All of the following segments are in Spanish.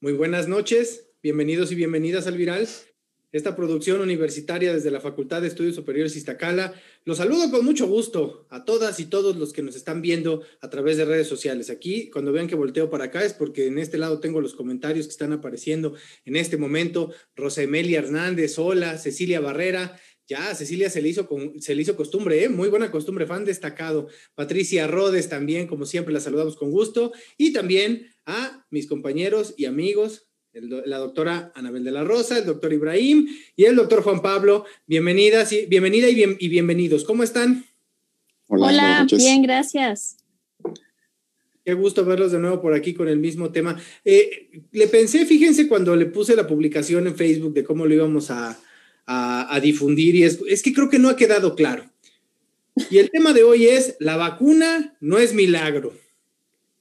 Muy buenas noches, bienvenidos y bienvenidas al Viral, esta producción universitaria desde la Facultad de Estudios Superiores Iztacala. Los saludo con mucho gusto a todas y todos los que nos están viendo a través de redes sociales. Aquí, cuando vean que volteo para acá, es porque en este lado tengo los comentarios que están apareciendo en este momento. Rosa Emilia Hernández, hola, Cecilia Barrera, ya, Cecilia se le hizo, se le hizo costumbre, ¿eh? muy buena costumbre, fan destacado. Patricia Rodes también, como siempre, la saludamos con gusto. Y también a mis compañeros y amigos, la doctora Anabel de la Rosa, el doctor Ibrahim y el doctor Juan Pablo. Bienvenidas y bienvenida y, y bienvenidos. ¿Cómo están? Hola, bien, gracias. Qué gusto verlos de nuevo por aquí con el mismo tema. Eh, le pensé, fíjense, cuando le puse la publicación en Facebook de cómo lo íbamos a, a, difundir, y es, es que creo que no ha quedado claro. Y el tema de hoy es, la vacuna no es milagro.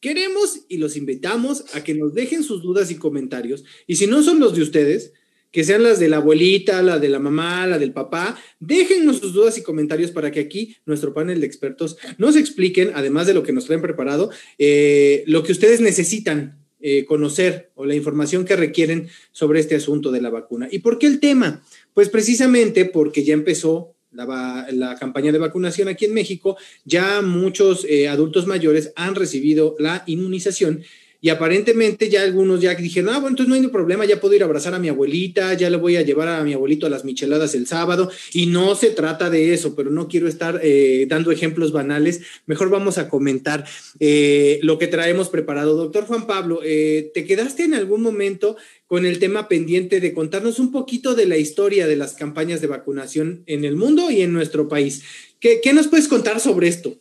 Queremos y los invitamos a que nos dejen sus dudas y comentarios. Y si no son los de ustedes, que sean las de la abuelita, la de la mamá, la del papá, déjennos sus dudas y comentarios para que aquí nuestro panel de expertos nos expliquen, además de lo que nos traen preparado, eh, lo que ustedes necesitan eh, conocer o la información que requieren sobre este asunto de la vacuna. ¿Y por qué el tema? Pues precisamente porque ya empezó la, campaña de vacunación aquí en México, ya muchos eh, adultos mayores han recibido la inmunización y aparentemente ya algunos ya dijeron, ah, bueno, entonces no hay problema, ya puedo ir a abrazar a mi abuelita, ya le voy a llevar a mi abuelito a las micheladas el sábado. Y no se trata de eso, pero no quiero estar eh, dando ejemplos banales. Mejor vamos a comentar eh, lo que traemos preparado. Doctor Juan Pablo, ¿te quedaste en algún momento con el tema pendiente de contarnos un poquito de la historia de las campañas de vacunación en el mundo y en nuestro país. ¿Qué, nos puedes contar sobre esto?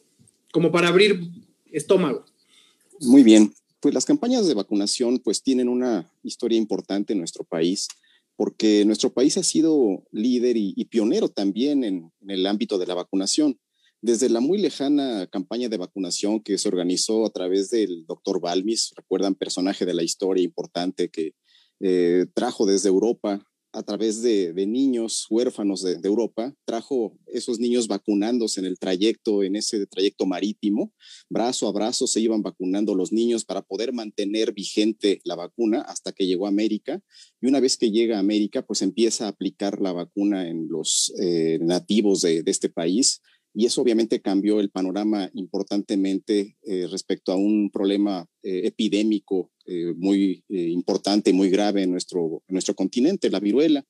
Como para abrir estómago. Muy bien, pues las campañas de vacunación pues tienen una historia importante en nuestro país porque nuestro país ha sido líder y, pionero también en, en, el ámbito de la vacunación. Desde la muy lejana campaña de vacunación que se organizó a través del doctor Balmis, recuerdan personaje de la historia importante que eh, trajo desde Europa a través de, niños huérfanos de, Europa, trajo esos niños vacunándose en el trayecto, en ese trayecto marítimo, brazo a brazo se iban vacunando los niños para poder mantener vigente la vacuna hasta que llegó a América. Y una vez que llega a América, pues empieza a aplicar la vacuna en los eh, nativos de, este país. Y eso obviamente cambió el panorama importantemente eh, respecto a un problema epidémico eh, muy eh, importante, muy grave en nuestro, nuestro continente, la viruela.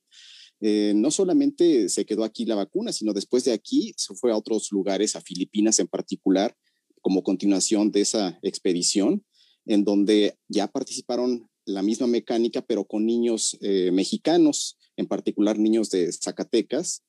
Eh, no solamente se quedó aquí la vacuna, sino después de aquí se fue a otros lugares, a Filipinas en particular, como continuación de esa expedición, en donde ya participaron la misma mecánica, pero con niños mexicanos, en particular niños de Zacatecas,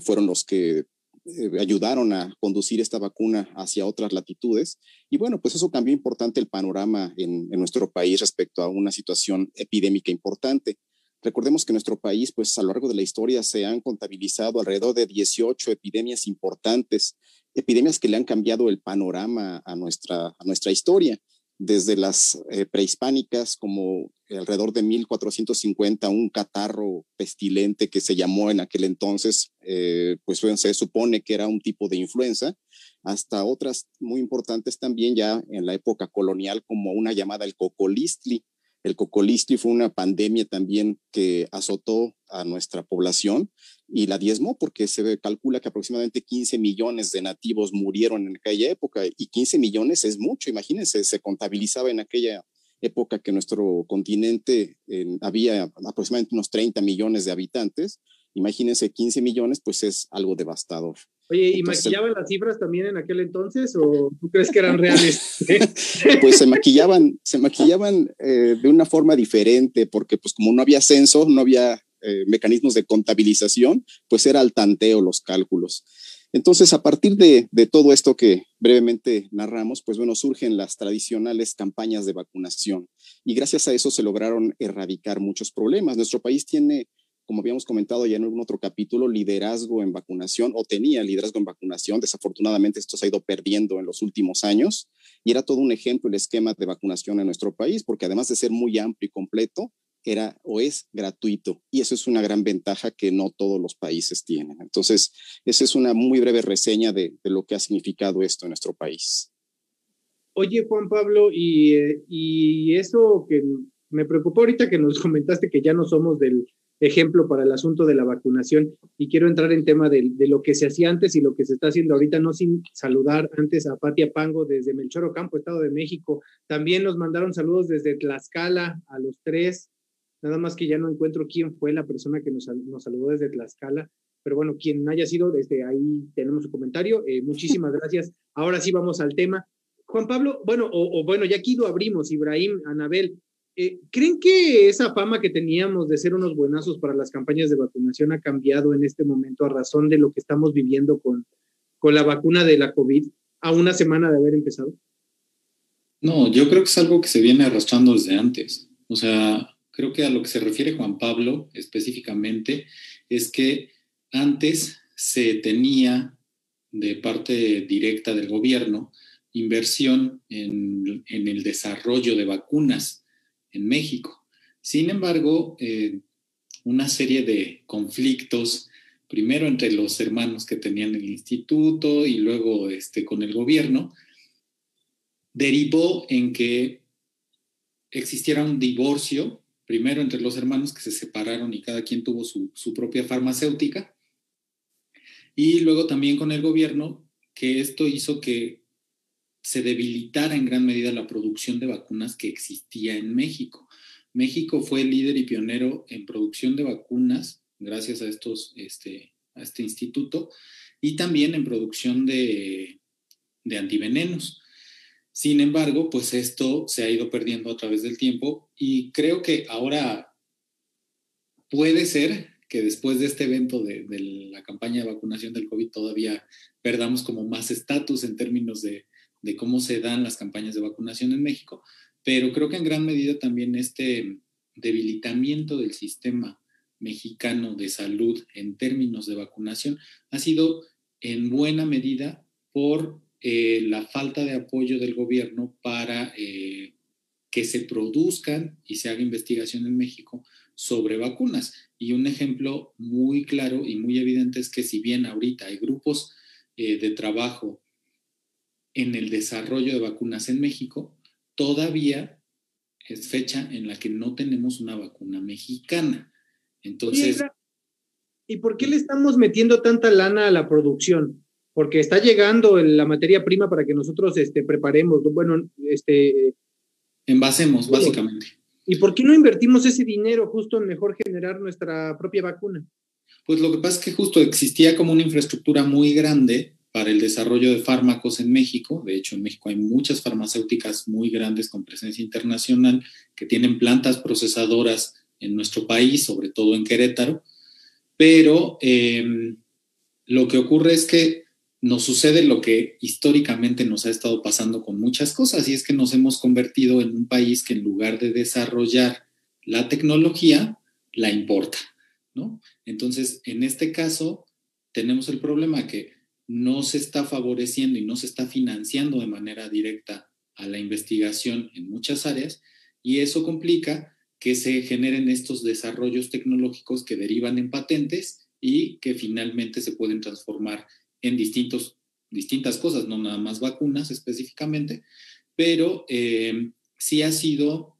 fueron los que eh, ayudaron a conducir esta vacuna hacia otras latitudes. Y bueno, pues eso cambió importante el panorama en, nuestro país respecto a una situación epidémica importante. Recordemos que en nuestro país, pues a lo largo de la historia se han contabilizado alrededor de 18 epidemias importantes, epidemias que le han cambiado el panorama a nuestra, a nuestra historia desde las eh, prehispánicas, como alrededor de 1450, un catarro pestilente que se llamó en aquel entonces, eh, pues se supone que era un tipo de influenza, hasta otras muy importantes también ya en la época colonial, como una llamada el cocolistli, el cocolistli fue una pandemia también que azotó a nuestra población y la diezmó porque se calcula que aproximadamente 15 millones de nativos murieron en aquella época y 15 millones es mucho, imagínense, se contabilizaba en aquella época que nuestro continente había aproximadamente unos 30 millones de habitantes, imagínense 15 millones, pues es algo devastador. Oye, ¿y maquillaban las cifras también en aquel entonces o tú crees que eran reales? pues se maquillaban, se maquillaban eh, de una forma diferente porque pues como no había censo, no había eh, mecanismos de contabilización, pues era al tanteo los cálculos. Entonces, a partir de, de, todo esto que brevemente narramos, pues bueno, surgen las tradicionales campañas de vacunación y gracias a eso se lograron erradicar muchos problemas. Nuestro país tiene como habíamos comentado ya en algún otro capítulo, liderazgo en vacunación o tenía liderazgo en vacunación. Desafortunadamente esto se ha ido perdiendo en los últimos años y era todo un ejemplo el esquema de vacunación en nuestro país, porque además de ser muy amplio y completo, era o es gratuito y eso es una gran ventaja que no todos los países tienen. Entonces, esa es una muy breve reseña de, lo que ha significado esto en nuestro país. Oye, Juan Pablo, y, eh, y eso que Me preocupó ahorita que nos comentaste que ya no somos del ejemplo para el asunto de la vacunación y quiero entrar en tema de, lo que se hacía antes y lo que se está haciendo ahorita, no sin saludar antes a Patia Pango desde Melchoro Campo, Estado de México. También nos mandaron saludos desde Tlaxcala a los tres, nada más que ya no encuentro quién fue la persona que nos, nos saludó desde Tlaxcala, pero bueno, quien haya sido, desde ahí tenemos su comentario. Eh, muchísimas gracias. Ahora sí vamos al tema. Juan Pablo, bueno, o, bueno, ya aquí lo abrimos, Ibrahim, Anabel, eh, ¿creen que esa fama que teníamos de ser unos buenazos para las campañas de vacunación ha cambiado en este momento a razón de lo que estamos viviendo con, con la vacuna de la COVID a una semana de haber empezado? No, yo creo que es algo que se viene arrastrando desde antes. O sea, creo que a lo que se refiere Juan Pablo específicamente es que antes se tenía de parte directa del gobierno inversión en, el desarrollo de vacunas en México. Sin embargo, eh, una serie de conflictos, primero entre los hermanos que tenían el instituto y luego este, con el gobierno, derivó en que existiera un divorcio, primero entre los hermanos que se separaron y cada quien tuvo su, su propia farmacéutica, y luego también con el gobierno, que esto hizo que se debilitara en gran medida la producción de vacunas que existía en México. México fue líder y pionero en producción de vacunas gracias a, estos, este, a este instituto y también en producción de, de antivenenos. Sin embargo, pues esto se ha ido perdiendo a través del tiempo y creo que ahora puede ser que después de este evento de, de, la campaña de vacunación del COVID todavía perdamos como más estatus en términos de, de cómo se dan las campañas de vacunación en México, pero creo que en gran medida también este debilitamiento del sistema mexicano de salud en términos de vacunación ha sido en buena medida por eh, la falta de apoyo del gobierno para eh, que se produzcan y se haga investigación en México sobre vacunas. Y un ejemplo muy claro y muy evidente es que si bien ahorita hay grupos eh, de trabajo en el desarrollo de vacunas en México, todavía es fecha en la que no tenemos una vacuna mexicana. Entonces... ¿Y por qué le estamos metiendo tanta lana a la producción? Porque está llegando la materia prima para que nosotros este, preparemos, bueno, este... Envasemos, básicamente. ¿Y por qué no invertimos ese dinero justo en mejor generar nuestra propia vacuna? Pues lo que pasa es que justo existía como una infraestructura muy grande para el desarrollo de fármacos en México. De hecho, en México hay muchas farmacéuticas muy grandes con presencia internacional que tienen plantas procesadoras en nuestro país, sobre todo en Querétaro. Pero em, lo que ocurre es que nos sucede lo que históricamente nos ha estado pasando con muchas cosas, y es que nos hemos convertido en un país que en lugar de desarrollar la tecnología, la importa, ¿no? Entonces, en este caso, tenemos el problema que no se está favoreciendo y no se está financiando de manera directa a la investigación en muchas áreas y eso complica que se generen estos desarrollos tecnológicos que derivan en patentes y que finalmente se pueden transformar en distintos, distintas cosas, no nada más vacunas específicamente, pero eh, sí ha sido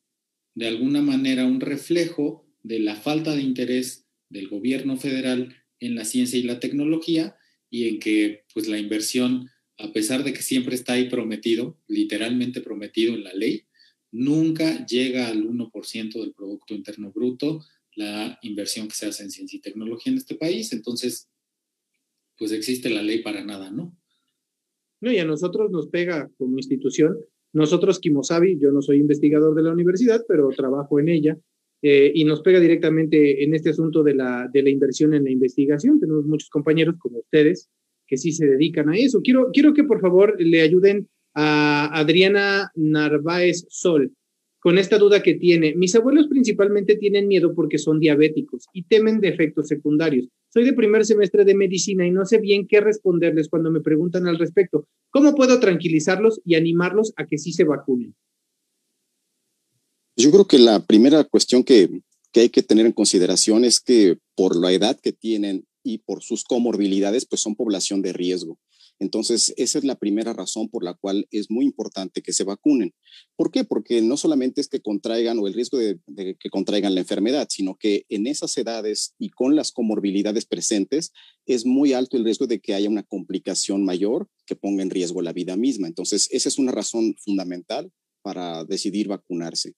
de alguna manera un reflejo de la falta de interés del gobierno federal en la ciencia y la tecnología y en que pues la inversión, a pesar de que siempre está ahí prometido, literalmente prometido en la ley, nunca llega al 1% del Producto Interno Bruto la inversión que se hace en ciencia y tecnología en este país. Entonces, pues existe la ley para nada, ¿no? No, y a nosotros nos pega como institución. Nosotros, Kimosabi, yo no soy investigador de la universidad, pero trabajo en ella, eh, y nos pega directamente en este asunto de la, de la inversión en la investigación. Tenemos muchos compañeros como ustedes que sí se dedican a eso. Quiero, quiero que por favor le ayuden a Adriana Narváez Sol con esta duda que tiene. Mis abuelos principalmente tienen miedo porque son diabéticos y temen de efectos secundarios. Soy de primer semestre de medicina y no sé bien qué responderles cuando me preguntan al respecto. ¿Cómo puedo tranquilizarlos y animarlos a que sí se vacunen? Yo creo que la primera cuestión que, hay que tener en consideración es que por la edad que tienen y por sus comorbilidades, pues son población de riesgo. Entonces, esa es la primera razón por la cual es muy importante que se vacunen. ¿Por qué? Porque no solamente es que contraigan o el riesgo de, que contraigan la enfermedad, sino que en esas edades y con las comorbilidades presentes es muy alto el riesgo de que haya una complicación mayor que ponga en riesgo la vida misma. Entonces, esa es una razón fundamental para decidir vacunarse.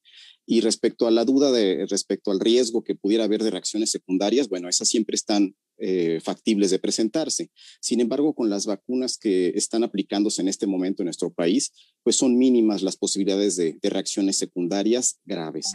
Y respecto a la duda de respecto al riesgo que pudiera haber de reacciones secundarias, bueno, esas siempre están eh, factibles de presentarse. Sin embargo, con las vacunas que están aplicándose en este momento en nuestro país, pues son mínimas las posibilidades de, reacciones secundarias graves.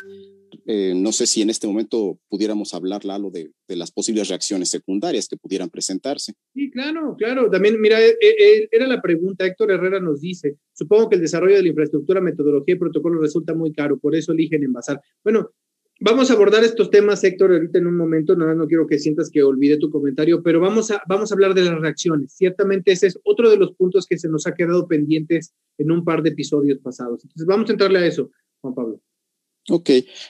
Eh, no sé si en este momento pudiéramos hablar, Lalo, de, de, las posibles reacciones secundarias que pudieran presentarse. Sí, claro, claro. También, mira, eh, era la pregunta, Héctor Herrera nos dice, supongo que el desarrollo de la infraestructura, metodología y protocolo resulta muy caro, por eso eligen envasar. Bueno, Vamos a abordar estos temas, Héctor, ahorita en un momento, nada, no quiero que sientas que olvide tu comentario, pero vamos a, vamos a hablar de las reacciones. Ciertamente ese es otro de los puntos que se nos ha quedado pendientes en un par de episodios pasados. Entonces vamos a entrarle a eso, Juan Pablo. Ok,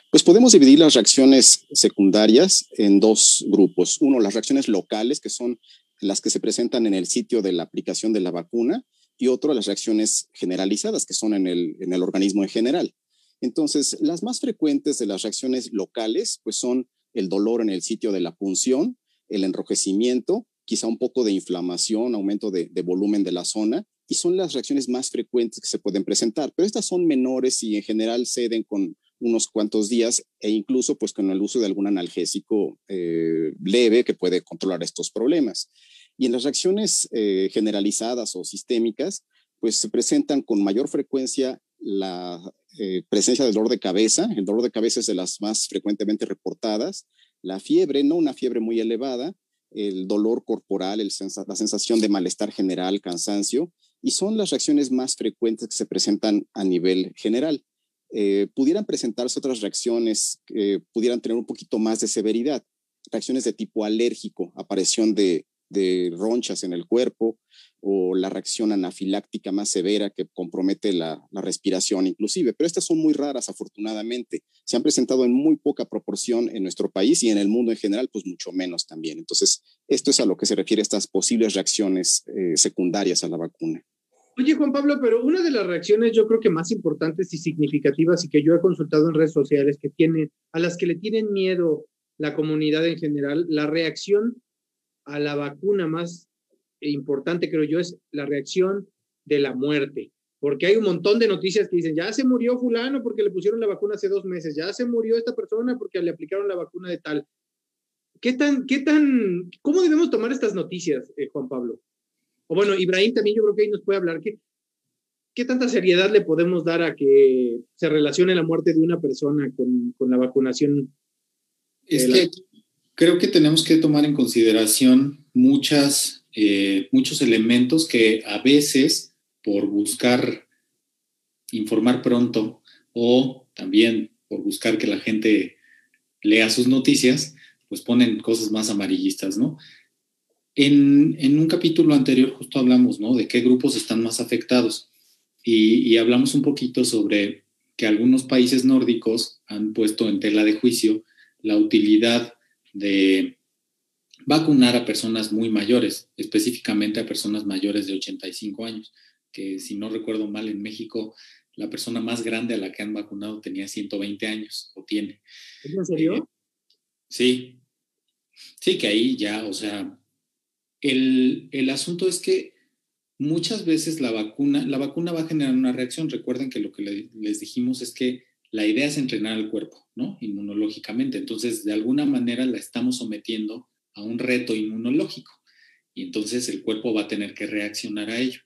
pues podemos dividir las reacciones secundarias en dos grupos. Uno, las reacciones locales, que son las que se presentan en el sitio de la aplicación de la vacuna, y otro, las reacciones generalizadas, que son en el, en el organismo en general. Entonces, las más frecuentes de las reacciones locales, pues son el dolor en el sitio de la punción, el enrojecimiento, quizá un poco de inflamación, aumento de, volumen de la zona, y son las reacciones más frecuentes que se pueden presentar, pero estas son menores y en general ceden con unos cuantos días e incluso pues con el uso de algún analgésico eh, leve que puede controlar estos problemas. Y en las reacciones eh, generalizadas o sistémicas, pues se presentan con mayor frecuencia la eh, presencia del dolor de cabeza. El dolor de cabeza es de las más frecuentemente reportadas. La fiebre, no una fiebre muy elevada, el dolor corporal, la sensación de malestar general, cansancio, y son las reacciones más frecuentes que se presentan a nivel general. Eh, pudieran presentarse otras reacciones que pudieran tener un poquito más de severidad, reacciones de tipo alérgico, aparición de ronchas en el cuerpo o la reacción anafiláctica más severa que compromete la, respiración inclusive, pero estas son muy raras afortunadamente. Se han presentado en muy poca proporción en nuestro país y en el mundo en general, pues mucho menos también. Entonces, esto es a lo que se refiere estas posibles reacciones eh, secundarias a la vacuna. Oye, Juan Pablo, pero una de las reacciones yo creo que más importantes y significativas y que yo he consultado en redes sociales que tiene, a las que le tienen miedo la comunidad en general, la reacción a la vacuna más importante, creo yo, es la reacción de la muerte. Porque hay un montón de noticias que dicen, ya se murió fulano porque le pusieron la vacuna hace dos meses, ya se murió esta persona porque le aplicaron la vacuna de tal. ¿Qué tan, qué tan, cómo debemos tomar estas noticias, eh, Juan Pablo? O bueno, Ibrahim también yo creo que ahí nos puede hablar. ¿Qué, ¿Qué tanta seriedad le podemos dar a que se relacione la muerte de una persona con, con la vacunación? Es que creo que tenemos que tomar en consideración muchas, eh, muchos elementos que a veces, por buscar informar pronto o también por buscar que la gente lea sus noticias, pues ponen cosas más amarillistas, ¿no? En, en un capítulo anterior justo hablamos, ¿no? De qué grupos están más afectados y, y hablamos un poquito sobre que algunos países nórdicos han puesto en tela de juicio la utilidad de vacunar a personas muy mayores, específicamente a personas mayores de 85 años, que si no recuerdo mal en México, la persona más grande a la que han vacunado tenía 120 años o tiene. ¿En serio? Eh, sí, sí, que ahí ya, o sea, el, el asunto es que muchas veces la vacuna, la vacuna va a generar una reacción. Recuerden que lo que les dijimos es que la idea es entrenar al cuerpo, ¿no? Inmunológicamente. Entonces, de alguna manera la estamos sometiendo a un reto inmunológico y entonces el cuerpo va a tener que reaccionar a ello.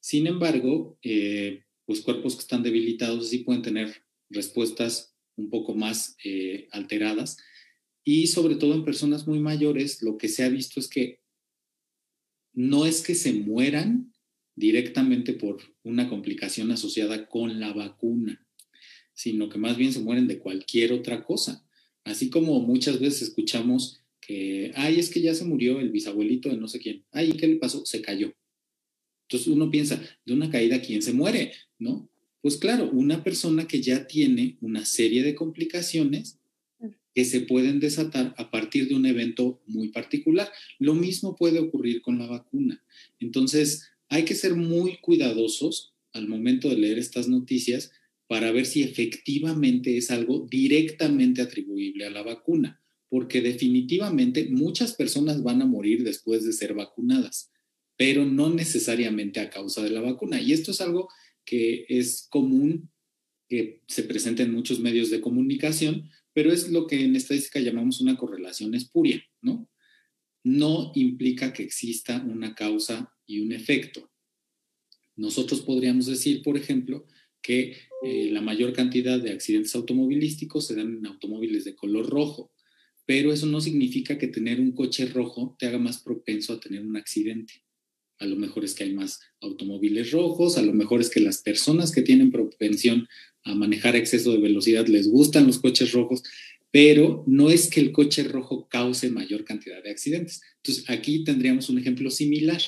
Sin embargo, eh, pues cuerpos que están debilitados sí pueden tener respuestas un poco más eh, alteradas y sobre todo en personas muy mayores lo que se ha visto es que no es que se mueran directamente por una complicación asociada con la vacuna, sino que más bien se mueren de cualquier otra cosa. Así como muchas veces escuchamos que, ay, es que ya se murió el bisabuelito de no sé quién. Ay, ¿qué le pasó? Se cayó. Entonces uno piensa, de una caída, ¿quién se muere? ¿No? Pues claro, una persona que ya tiene una serie de complicaciones que se pueden desatar a partir de un evento muy particular. Lo mismo puede ocurrir con la vacuna. Entonces, hay que ser muy cuidadosos al momento de leer estas noticias para ver si efectivamente es algo directamente atribuible a la vacuna, porque definitivamente muchas personas van a morir después de ser vacunadas, pero no necesariamente a causa de la vacuna. Y esto es algo que es común que se presenta en muchos medios de comunicación, pero es lo que en estadística llamamos una correlación espuria, ¿no? No implica que exista una causa y un efecto. Nosotros podríamos decir, por ejemplo, que eh, la mayor cantidad de accidentes automovilísticos se dan en automóviles de color rojo, pero eso no significa que tener un coche rojo te haga más propenso a tener un accidente. A lo mejor es que hay más automóviles rojos, a lo mejor es que las personas que tienen propensión a manejar exceso de velocidad les gustan los coches rojos, pero no es que el coche rojo cause mayor cantidad de accidentes. Entonces, aquí tendríamos un ejemplo similar.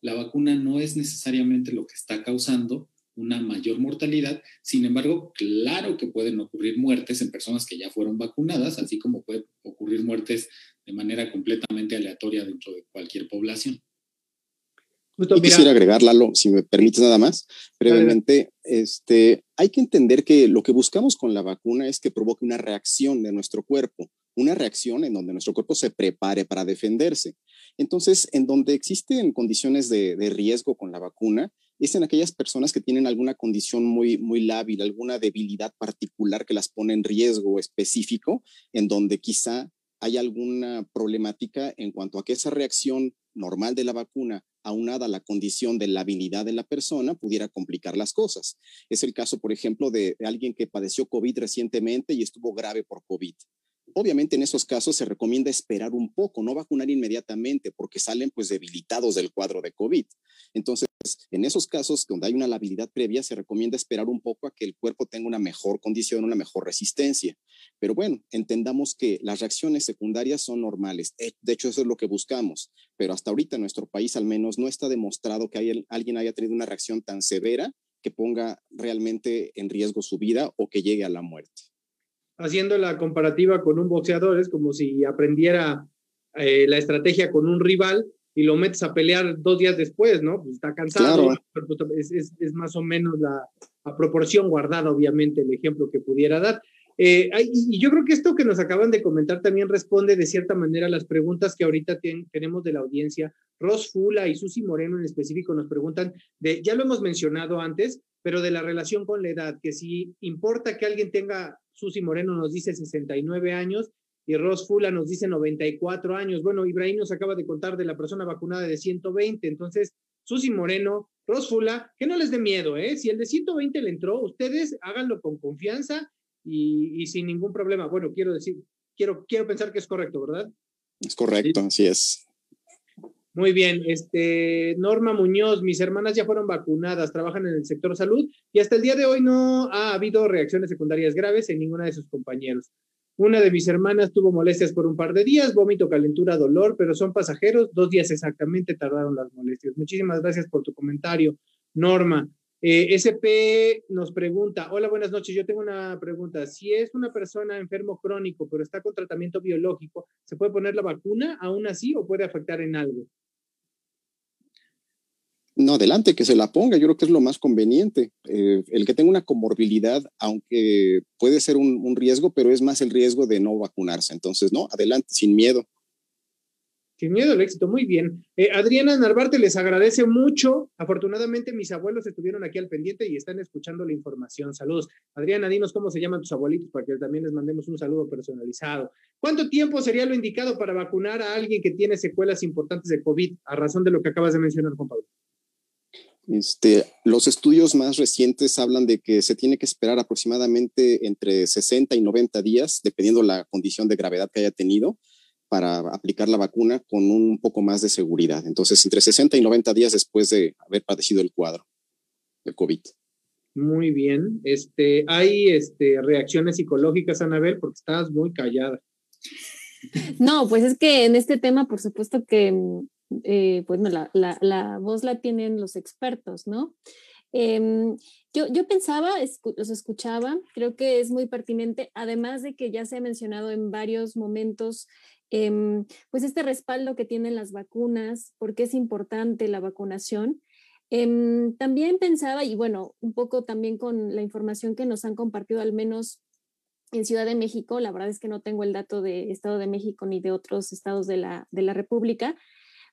La vacuna no es necesariamente lo que está causando una mayor mortalidad. Sin embargo, claro que pueden ocurrir muertes en personas que ya fueron vacunadas, así como pueden ocurrir muertes de manera completamente aleatoria dentro de cualquier población. Yo quisiera agregar, Lalo, si me permites nada más, brevemente, este, hay que entender que lo que buscamos con la vacuna es que provoque una reacción de nuestro cuerpo, una reacción en donde nuestro cuerpo se prepare para defenderse. Entonces, en donde existen condiciones de, de riesgo con la vacuna, es en aquellas personas que tienen alguna condición muy, muy lábil, alguna debilidad particular que las pone en riesgo específico, en donde quizá hay alguna problemática en cuanto a que esa reacción normal de la vacuna, aunada a la condición de la habilidad de la persona, pudiera complicar las cosas. Es el caso, por ejemplo, de alguien que padeció COVID recientemente y estuvo grave por COVID. Obviamente en esos casos se recomienda esperar un poco, no vacunar inmediatamente porque salen pues debilitados del cuadro de COVID. Entonces, en esos casos donde hay una labilidad previa, se recomienda esperar un poco a que el cuerpo tenga una mejor condición, una mejor resistencia. Pero bueno, entendamos que las reacciones secundarias son normales. Eh, de hecho, eso es lo que buscamos. Pero hasta ahorita en nuestro país al menos no está demostrado que alguien haya tenido una reacción tan severa que ponga realmente en riesgo su vida o que llegue a la muerte haciendo la comparativa con un boxeador, es como si aprendiera eh, la estrategia con un rival y lo metes a pelear dos días después, ¿no? Pues está cansado, pero pues, es, es, más o menos la, proporción guardada, obviamente, el ejemplo que pudiera dar. Eh, y yo creo que esto que nos acaban de comentar también responde de cierta manera a las preguntas que ahorita tenemos de la audiencia. Ros Fula y Susi Moreno en específico nos preguntan de, ya lo hemos mencionado antes, pero de la relación con la edad, que si importa que alguien tenga Susi Moreno nos dice 69 años y Ros Fula nos dice 94 años. Bueno, Ibrahim nos acaba de contar de la persona vacunada de 120. Entonces, Susi Moreno, Ros Fula, que no les dé miedo, ¿eh? Si el de 120 le entró, ustedes háganlo con confianza y, sin ningún problema. Bueno, quiero decir, quiero, quiero pensar que es correcto, ¿verdad? Es correcto, así es. Muy bien, este Norma Muñoz, mis hermanas ya fueron vacunadas, trabajan en el sector salud y hasta el día de hoy no ha habido reacciones secundarias graves en ninguna de sus compañeros. Una de mis hermanas tuvo molestias por un par de días, vómito, calentura, dolor, pero son pasajeros, dos días exactamente tardaron las molestias. Muchísimas gracias por tu comentario, Norma. Eh, SP nos pregunta, hola, buenas noches, yo tengo una pregunta. Si es una persona enfermo crónico, pero está con tratamiento biológico, ¿se puede poner la vacuna aún así o puede afectar en algo? No, adelante, que se la ponga. Yo creo que es lo más conveniente. Eh, el que tenga una comorbilidad, aunque puede ser un, riesgo, pero es más el riesgo de no vacunarse. Entonces, no, adelante, sin miedo. Sin miedo al éxito, muy bien. Eh, Adriana Narvarte les agradece mucho. Afortunadamente, mis abuelos estuvieron aquí al pendiente y están escuchando la información. Saludos. Adriana, dinos cómo se llaman tus abuelitos para que también les mandemos un saludo personalizado. ¿Cuánto tiempo sería lo indicado para vacunar a alguien que tiene secuelas importantes de COVID, a razón de lo que acabas de mencionar, Juan Pablo? Este, los estudios más recientes hablan de que se tiene que esperar aproximadamente entre 60 y 90 días, dependiendo la condición de gravedad que haya tenido, para aplicar la vacuna con un poco más de seguridad. Entonces, entre 60 y 90 días después de haber padecido el cuadro de COVID. Muy bien. Este, ¿Hay este, reacciones psicológicas, Anabel? Porque estás muy callada. No, pues es que en este tema, por supuesto que eh, pues la, la, voz la tienen los expertos, ¿no? Em, yo, yo, pensaba, los escuchaba, creo que es muy pertinente, además de que ya se ha mencionado en varios momentos, em, pues este respaldo que tienen las vacunas, porque es importante la vacunación. Em, también pensaba, y bueno, un poco también con la información que nos han compartido, al menos en Ciudad de México, la verdad es que no tengo el dato de Estado de México ni de otros estados de la, de la República,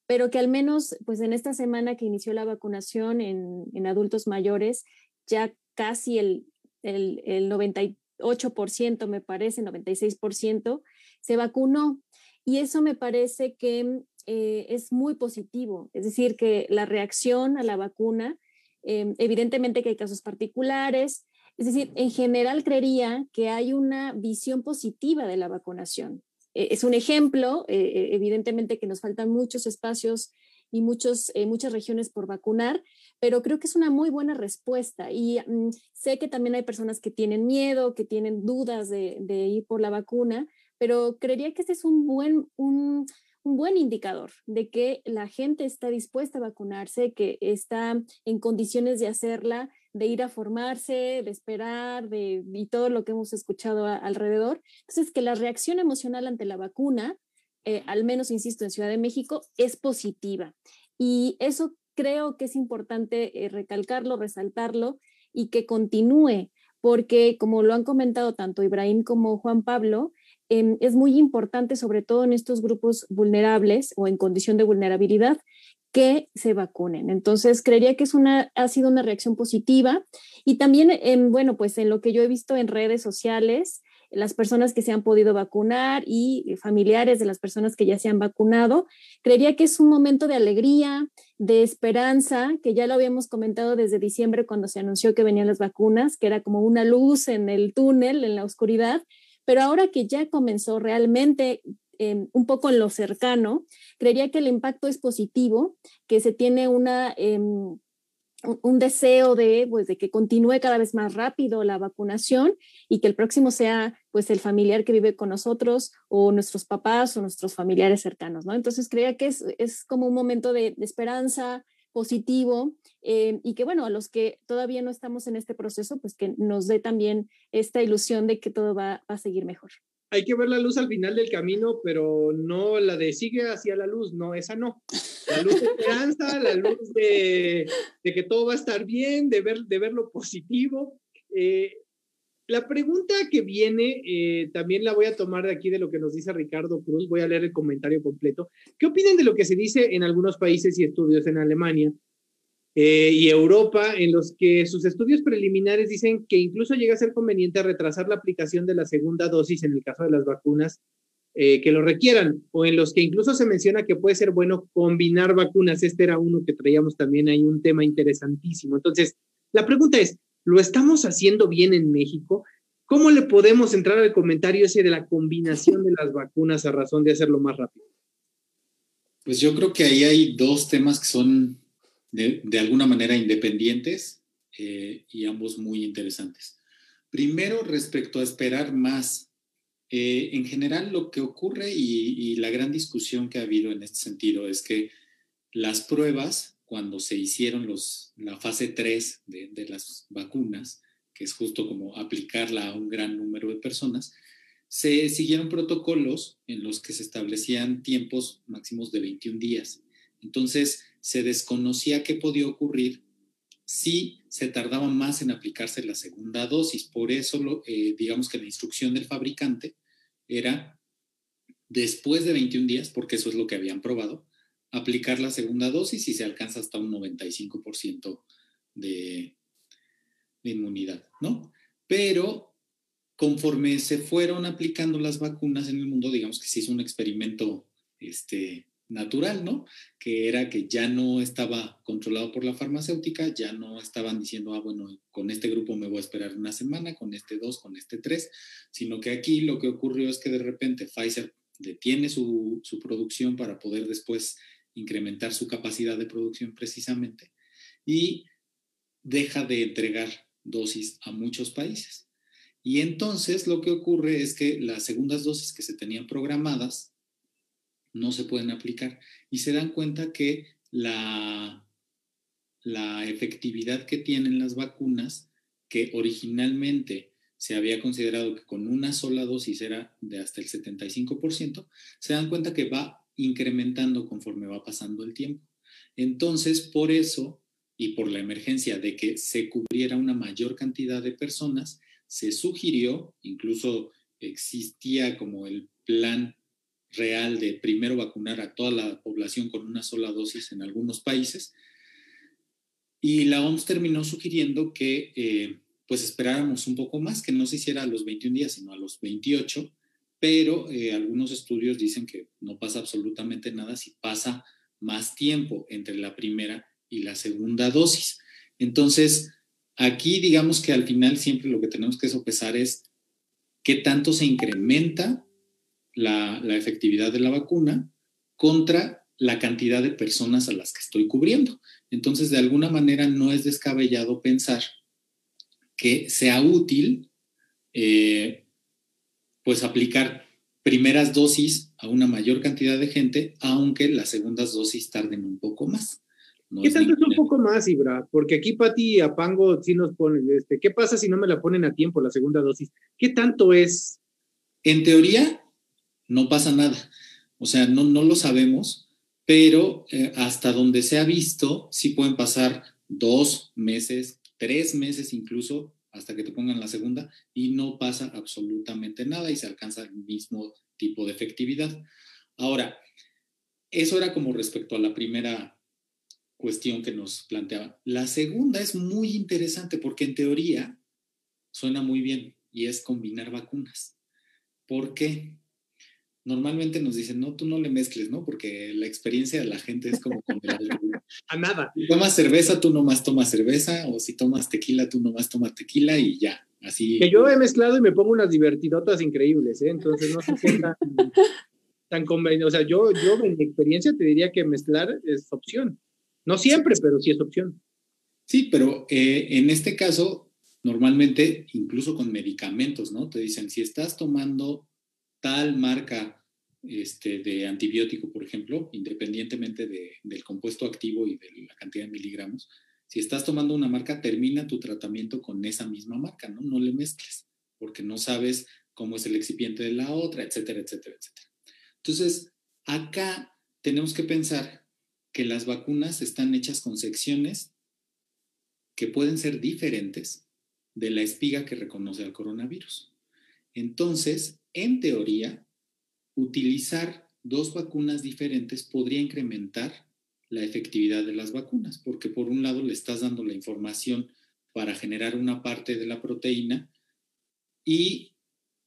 pero que al menos pues en esta semana que inició la vacunación en, en adultos mayores, ya casi el, el, el 98%, me parece, 96%, se vacunó. Y eso me parece que eh, es muy positivo, es decir, que la reacción a la vacuna, eh, evidentemente que hay casos particulares, es decir, en general creería que hay una visión positiva de la vacunación. Eh, es un ejemplo, evidentemente que nos faltan muchos espacios y muchos, muchas regiones por vacunar, pero creo que es una muy buena respuesta. Y mm, sé que también hay personas que tienen miedo, que tienen dudas de, de, ir por la vacuna, pero creería que este es un buen, un, un buen indicador de que la gente está dispuesta a vacunarse, que está en condiciones de hacerla, de ir a formarse, de esperar, de, y todo lo que hemos escuchado alrededor. Entonces, que la reacción emocional ante la vacuna, eh, al menos, insisto, en Ciudad de México, es positiva. Y eso creo que es importante eh, recalcarlo, resaltarlo y que continúe, porque como lo han comentado tanto Ibrahim como Juan Pablo, Em, es muy importante, sobre todo en estos grupos vulnerables o en condición de vulnerabilidad, que se vacunen. Entonces, creería que es una, ha sido una reacción positiva. Y también, en, bueno, pues en lo que yo he visto en redes sociales, las personas que se han podido vacunar y familiares de las personas que ya se han vacunado, creería que es un momento de alegría, de esperanza, que ya lo habíamos comentado desde diciembre cuando se anunció que venían las vacunas, que era como una luz en el túnel, en la oscuridad, pero ahora que ya comenzó realmente em, un poco en lo cercano, creería que el impacto es positivo, que se tiene una, em, un deseo de, pues, de que continúe cada vez más rápido la vacunación y que el próximo sea pues el familiar que vive con nosotros o nuestros papás o nuestros familiares cercanos, ¿no? Entonces creía que es, es como un momento de, esperanza, positivo eh, y que bueno, a los que todavía no estamos en este proceso, pues que nos dé también esta ilusión de que todo va, a seguir mejor. Hay que ver la luz al final del camino, pero no la de sigue hacia la luz, no, esa no. La luz de esperanza, la luz de, de, que todo va a estar bien, de ver, de ver lo positivo. Eh, la pregunta que viene, eh, también la voy a tomar de aquí de lo que nos dice Ricardo Cruz, voy a leer el comentario completo. ¿Qué opinan de lo que se dice en algunos países y estudios en Alemania eh, y Europa, en los que sus estudios preliminares dicen que incluso llega a ser conveniente retrasar la aplicación de la segunda dosis en el caso de las vacunas eh, que lo requieran, o en los que incluso se menciona que puede ser bueno combinar vacunas? Este era uno que traíamos también ahí, un tema interesantísimo. Entonces, la pregunta es, ¿Lo estamos haciendo bien en México? ¿Cómo le podemos entrar al comentario ese de la combinación de las vacunas a razón de hacerlo más rápido? Pues yo creo que ahí hay dos temas que son de, alguna manera independientes eh, y ambos muy interesantes. Primero, respecto a esperar más. Eh, en general, lo que ocurre y, la gran discusión que ha habido en este sentido es que las pruebas cuando se hicieron los, la fase 3 de, de, las vacunas, que es justo como aplicarla a un gran número de personas, se siguieron protocolos en los que se establecían tiempos máximos de 21 días. Entonces, se desconocía qué podía ocurrir si se tardaba más en aplicarse la segunda dosis. Por eso, eh, digamos que la instrucción del fabricante era después de 21 días, porque eso es lo que habían probado, aplicar la segunda dosis y se alcanza hasta un 95% de, de inmunidad, ¿no? Pero conforme se fueron aplicando las vacunas en el mundo, digamos que se hizo un experimento este, natural, ¿no? Que era que ya no estaba controlado por la farmacéutica, ya no estaban diciendo, ah, bueno, con este grupo me voy a esperar una semana, con este dos, con este tres, sino que aquí lo que ocurrió es que de repente Pfizer detiene su, su producción para poder después incrementar su capacidad de producción precisamente y deja de entregar dosis a muchos países. Y entonces lo que ocurre es que las segundas dosis que se tenían programadas no se pueden aplicar y se dan cuenta que la, la efectividad que tienen las vacunas, que originalmente se había considerado que con una sola dosis era de hasta el 75%, se dan cuenta que va incrementando conforme va pasando el tiempo. Entonces, por eso y por la emergencia de que se cubriera una mayor cantidad de personas, se sugirió, incluso existía como el plan real de primero vacunar a toda la población con una sola dosis en algunos países. Y la OMS terminó sugiriendo que eh, pues esperáramos un poco más, que no se hiciera a los 21 días, sino a los 28, pero eh, algunos estudios dicen que no pasa absolutamente nada si pasa más tiempo entre la primera y la segunda dosis. Entonces, aquí digamos que al final siempre lo que tenemos que sopesar es qué tanto se incrementa la, efectividad de la vacuna contra la cantidad de personas a las que estoy cubriendo. Entonces, de alguna manera no es descabellado pensar que sea útil eh, pues aplicar primeras dosis a una mayor cantidad de gente, aunque las segundas dosis tarden un poco más. ¿Qué tanto es un poco más, Ibra? Porque aquí Pati Apango sí nos pone, este, ¿qué pasa si no me la ponen a tiempo la segunda dosis? ¿Qué tanto es? En teoría, no pasa nada. O sea, no, no lo sabemos, pero eh, hasta donde se ha visto, sí pueden pasar dos meses, tres meses incluso, hasta que te pongan la segunda, y no pasa absolutamente nada y se alcanza el mismo tipo de efectividad. Ahora, eso era como respecto a la primera cuestión que nos planteaba. La segunda es muy interesante porque en teoría suena muy bien y es combinar vacunas. ¿Por qué? Normalmente nos dicen, no, tú no le mezcles, ¿no? Porque la experiencia de la gente es como con A nada. Si tomas cerveza, tú nomás tomas cerveza, o si tomas tequila, tú nomás tomas tequila y ya, así. Que yo he mezclado y me pongo unas divertidotas increíbles, ¿eh? Entonces no sé qué tan, tan conveniente. O sea, yo, yo en mi experiencia te diría que mezclar es opción. No siempre, pero sí es opción. Sí, pero eh, en este caso, normalmente, incluso con medicamentos, ¿no? Te dicen, si estás tomando tal marca este, de antibiótico, por ejemplo, independientemente del compuesto activo y de la cantidad de miligramos, si estás tomando una marca, termina tu tratamiento con esa misma marca, ¿no? No le mezcles, porque no sabes cómo es el excipiente de la otra, etcétera, etcétera, etcétera. Entonces, acá tenemos que pensar que las vacunas están hechas con secciones que pueden ser diferentes de la espiga que reconoce al coronavirus. Entonces, en teoría, utilizar dos vacunas diferentes podría incrementar la efectividad de las vacunas, porque por un lado le estás dando la información para generar una parte de la proteína y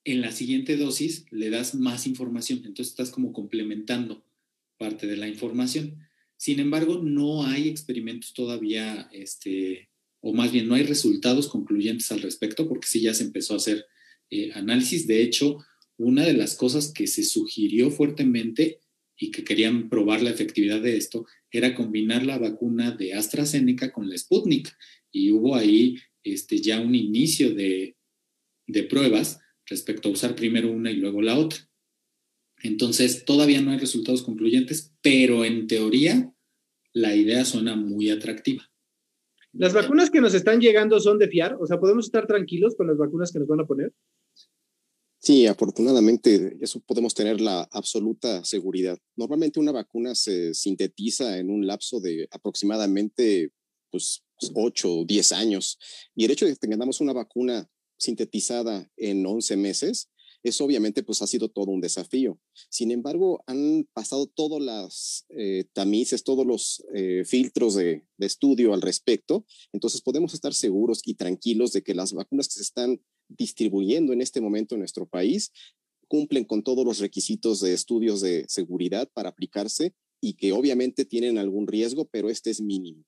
en la siguiente dosis le das más información, entonces estás como complementando parte de la información. Sin embargo, no hay experimentos todavía, este, o más bien no hay resultados concluyentes al respecto, porque sí ya se empezó a hacer eh, análisis. De hecho, una de las cosas que se sugirió fuertemente y que querían probar la efectividad de esto era combinar la vacuna de AstraZeneca con la Sputnik. Y hubo ahí este, ya un inicio de, de pruebas respecto a usar primero una y luego la otra. Entonces, todavía no hay resultados concluyentes, pero en teoría la idea suena muy atractiva. ¿Las vacunas que nos están llegando son de fiar? O sea, ¿podemos estar tranquilos con las vacunas que nos van a poner? Sí, afortunadamente eso podemos tener la absoluta seguridad. Normalmente una vacuna se sintetiza en un lapso de aproximadamente pues, 8 o 10 años. Y el hecho de que tengamos una vacuna sintetizada en 11 meses eso obviamente pues ha sido todo un desafío. Sin embargo, han pasado todos los eh, tamices, todos los eh, filtros de, de, estudio al respecto. Entonces podemos estar seguros y tranquilos de que las vacunas que se están distribuyendo en este momento en nuestro país cumplen con todos los requisitos de estudios de seguridad para aplicarse y que obviamente tienen algún riesgo, pero este es mínimo.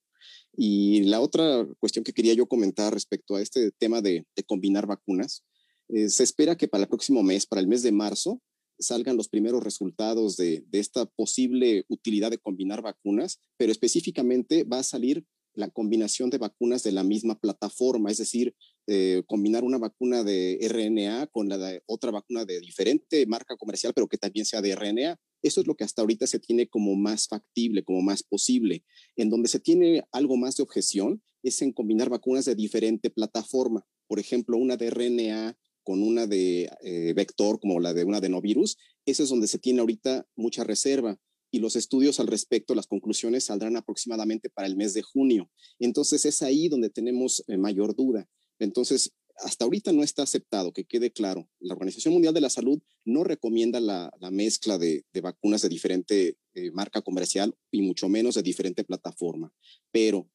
Y la otra cuestión que quería yo comentar respecto a este tema de, combinar vacunas eh, se espera que para el próximo mes, para el mes de marzo, salgan los primeros resultados de, esta posible utilidad de combinar vacunas, pero específicamente va a salir la combinación de vacunas de la misma plataforma, es decir, eh, combinar una vacuna de RNA con la de otra vacuna de diferente marca comercial, pero que también sea de RNA. Eso es lo que hasta ahorita se tiene como más factible, como más posible. En donde se tiene algo más de objeción es en combinar vacunas de diferente plataforma. Por ejemplo, una de RNA con una de eh, vector como la de una adenovirus, ese es donde se tiene ahorita mucha reserva. y los estudios al respecto, las conclusiones saldrán aproximadamente para el mes de junio. Entonces es ahí donde tenemos eh, mayor duda. Entonces, hasta ahorita no está aceptado, que quede claro. La Organización Mundial de la Salud no recomienda la, mezcla de, vacunas de diferente eh, marca comercial y mucho menos de diferente plataforma. Pero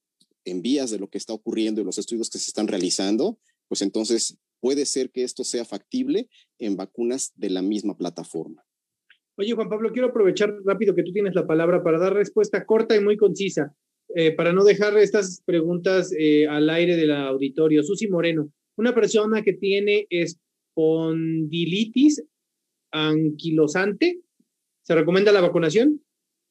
en vías de lo que está ocurriendo y los estudios que se están realizando, pues entonces puede ser que esto sea factible en vacunas de la misma plataforma. Oye, Juan Pablo, quiero aprovechar rápido que tú tienes la palabra para dar respuesta corta y muy concisa, eh, para no dejar estas preguntas eh, al aire del auditorio. Susi Moreno, una persona que tiene espondilitis anquilosante, ¿se recomienda la vacunación?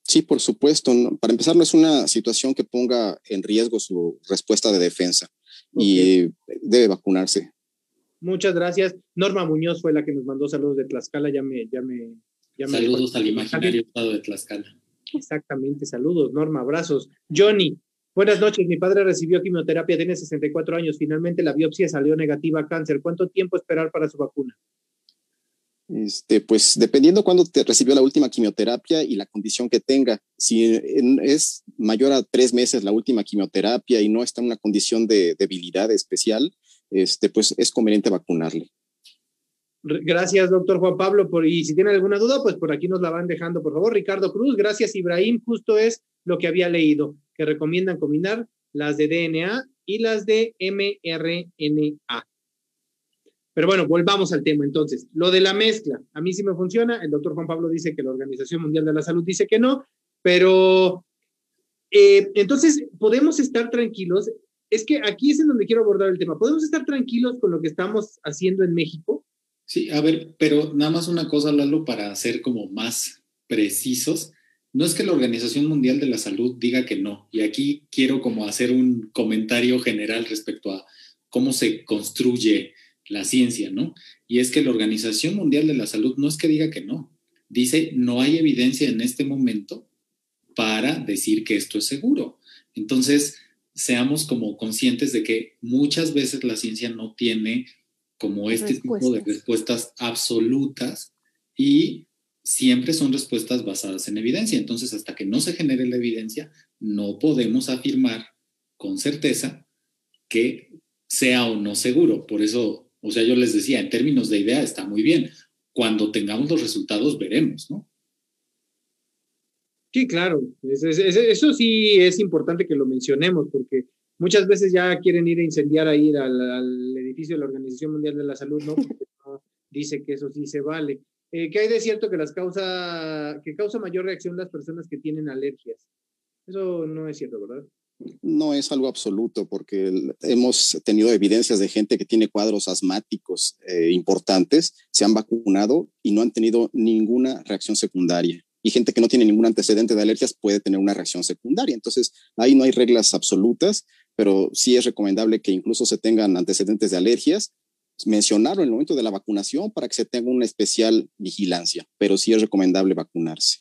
Sí, por supuesto. Para empezar, no es una situación que ponga en riesgo su respuesta de defensa y debe vacunarse. Muchas gracias. Norma Muñoz fue la que nos mandó saludos de Tlaxcala, ya me, ya me Saludos al imaginario estado de Tlaxcala. Exactamente, saludos, Norma, abrazos. Johnny, buenas noches. Mi padre recibió quimioterapia, tiene 64 años. Finalmente la biopsia salió negativa a cáncer. ¿Cuánto tiempo esperar para su vacuna? Este, pues dependiendo cuándo te recibió la última quimioterapia y la condición que tenga. Si es mayor a tres meses la última quimioterapia y no está en una condición de debilidad especial, este, pues es conveniente vacunarle. Gracias, doctor Juan Pablo. Por, y si tienen alguna duda, pues por aquí nos la van dejando, por favor. Ricardo Cruz, gracias, Ibrahim. Justo es lo que había leído, que recomiendan combinar las de DNA y las de mRNA. Pero bueno, volvamos al tema entonces. Lo de la mezcla, a mí sí me funciona. El doctor Juan Pablo dice que la Organización Mundial de la Salud dice que no, pero eh, entonces podemos estar tranquilos. Es que aquí es en donde quiero abordar el tema. ¿Podemos estar tranquilos con lo que estamos haciendo en México? Sí, a ver, pero nada más una cosa, Lalo, para ser como más precisos. No es que la Organización Mundial de la Salud diga que no, y aquí quiero como hacer un comentario general respecto a cómo se construye la ciencia, ¿no? Y es que la Organización Mundial de la Salud no es que diga que no, dice no hay evidencia en este momento para decir que esto es seguro. Entonces, seamos como conscientes de que muchas veces la ciencia no tiene como este tipo de respuestas absolutas y siempre son respuestas basadas en evidencia. Entonces, hasta que no se genere la evidencia, no podemos afirmar con certeza que sea o no seguro. Por eso, o sea, yo les decía, en términos de idea está muy bien. Cuando tengamos los resultados, veremos, ¿no? Sí, claro. Eso sí es importante que lo mencionemos porque muchas veces ya quieren ir a incendiar ahí al, al edificio de la Organización Mundial de la Salud, ¿no? Porque no dice que eso sí se vale. Eh, ¿Qué hay de cierto que las causa, que causa mayor reacción las personas que tienen alergias? Eso no es cierto, ¿verdad? No es algo absoluto porque hemos tenido evidencias de gente que tiene cuadros asmáticos eh, importantes, se han vacunado y no han tenido ninguna reacción secundaria. Y gente que no tiene ningún antecedente de alergias puede tener una reacción secundaria. Entonces, ahí no hay reglas absolutas, pero sí es recomendable que incluso se tengan antecedentes de alergias, mencionarlo en el momento de la vacunación para que se tenga una especial vigilancia, pero sí es recomendable vacunarse.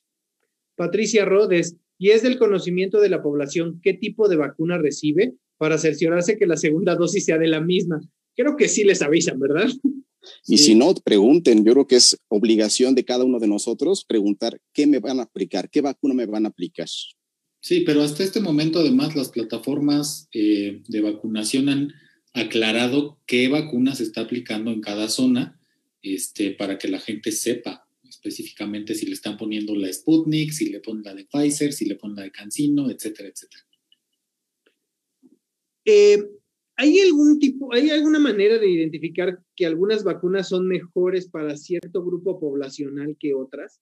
Patricia Rodes, y es del conocimiento de la población qué tipo de vacuna recibe para cerciorarse que la segunda dosis sea de la misma. Creo que sí les avisan, ¿verdad? Y si no, pregunten. Yo creo que es obligación de cada uno de nosotros preguntar qué me van a aplicar, qué vacuna me van a aplicar. Sí, pero hasta este momento además las plataformas eh, de vacunación han aclarado qué vacuna se está aplicando en cada zona este, para que la gente sepa específicamente si le están poniendo la Sputnik, si le ponen la de Pfizer, si le ponen la de CanSino, etcétera, etcétera. Eh, ¿Hay algún tipo, hay alguna manera de identificar que algunas vacunas son mejores para cierto grupo poblacional que otras?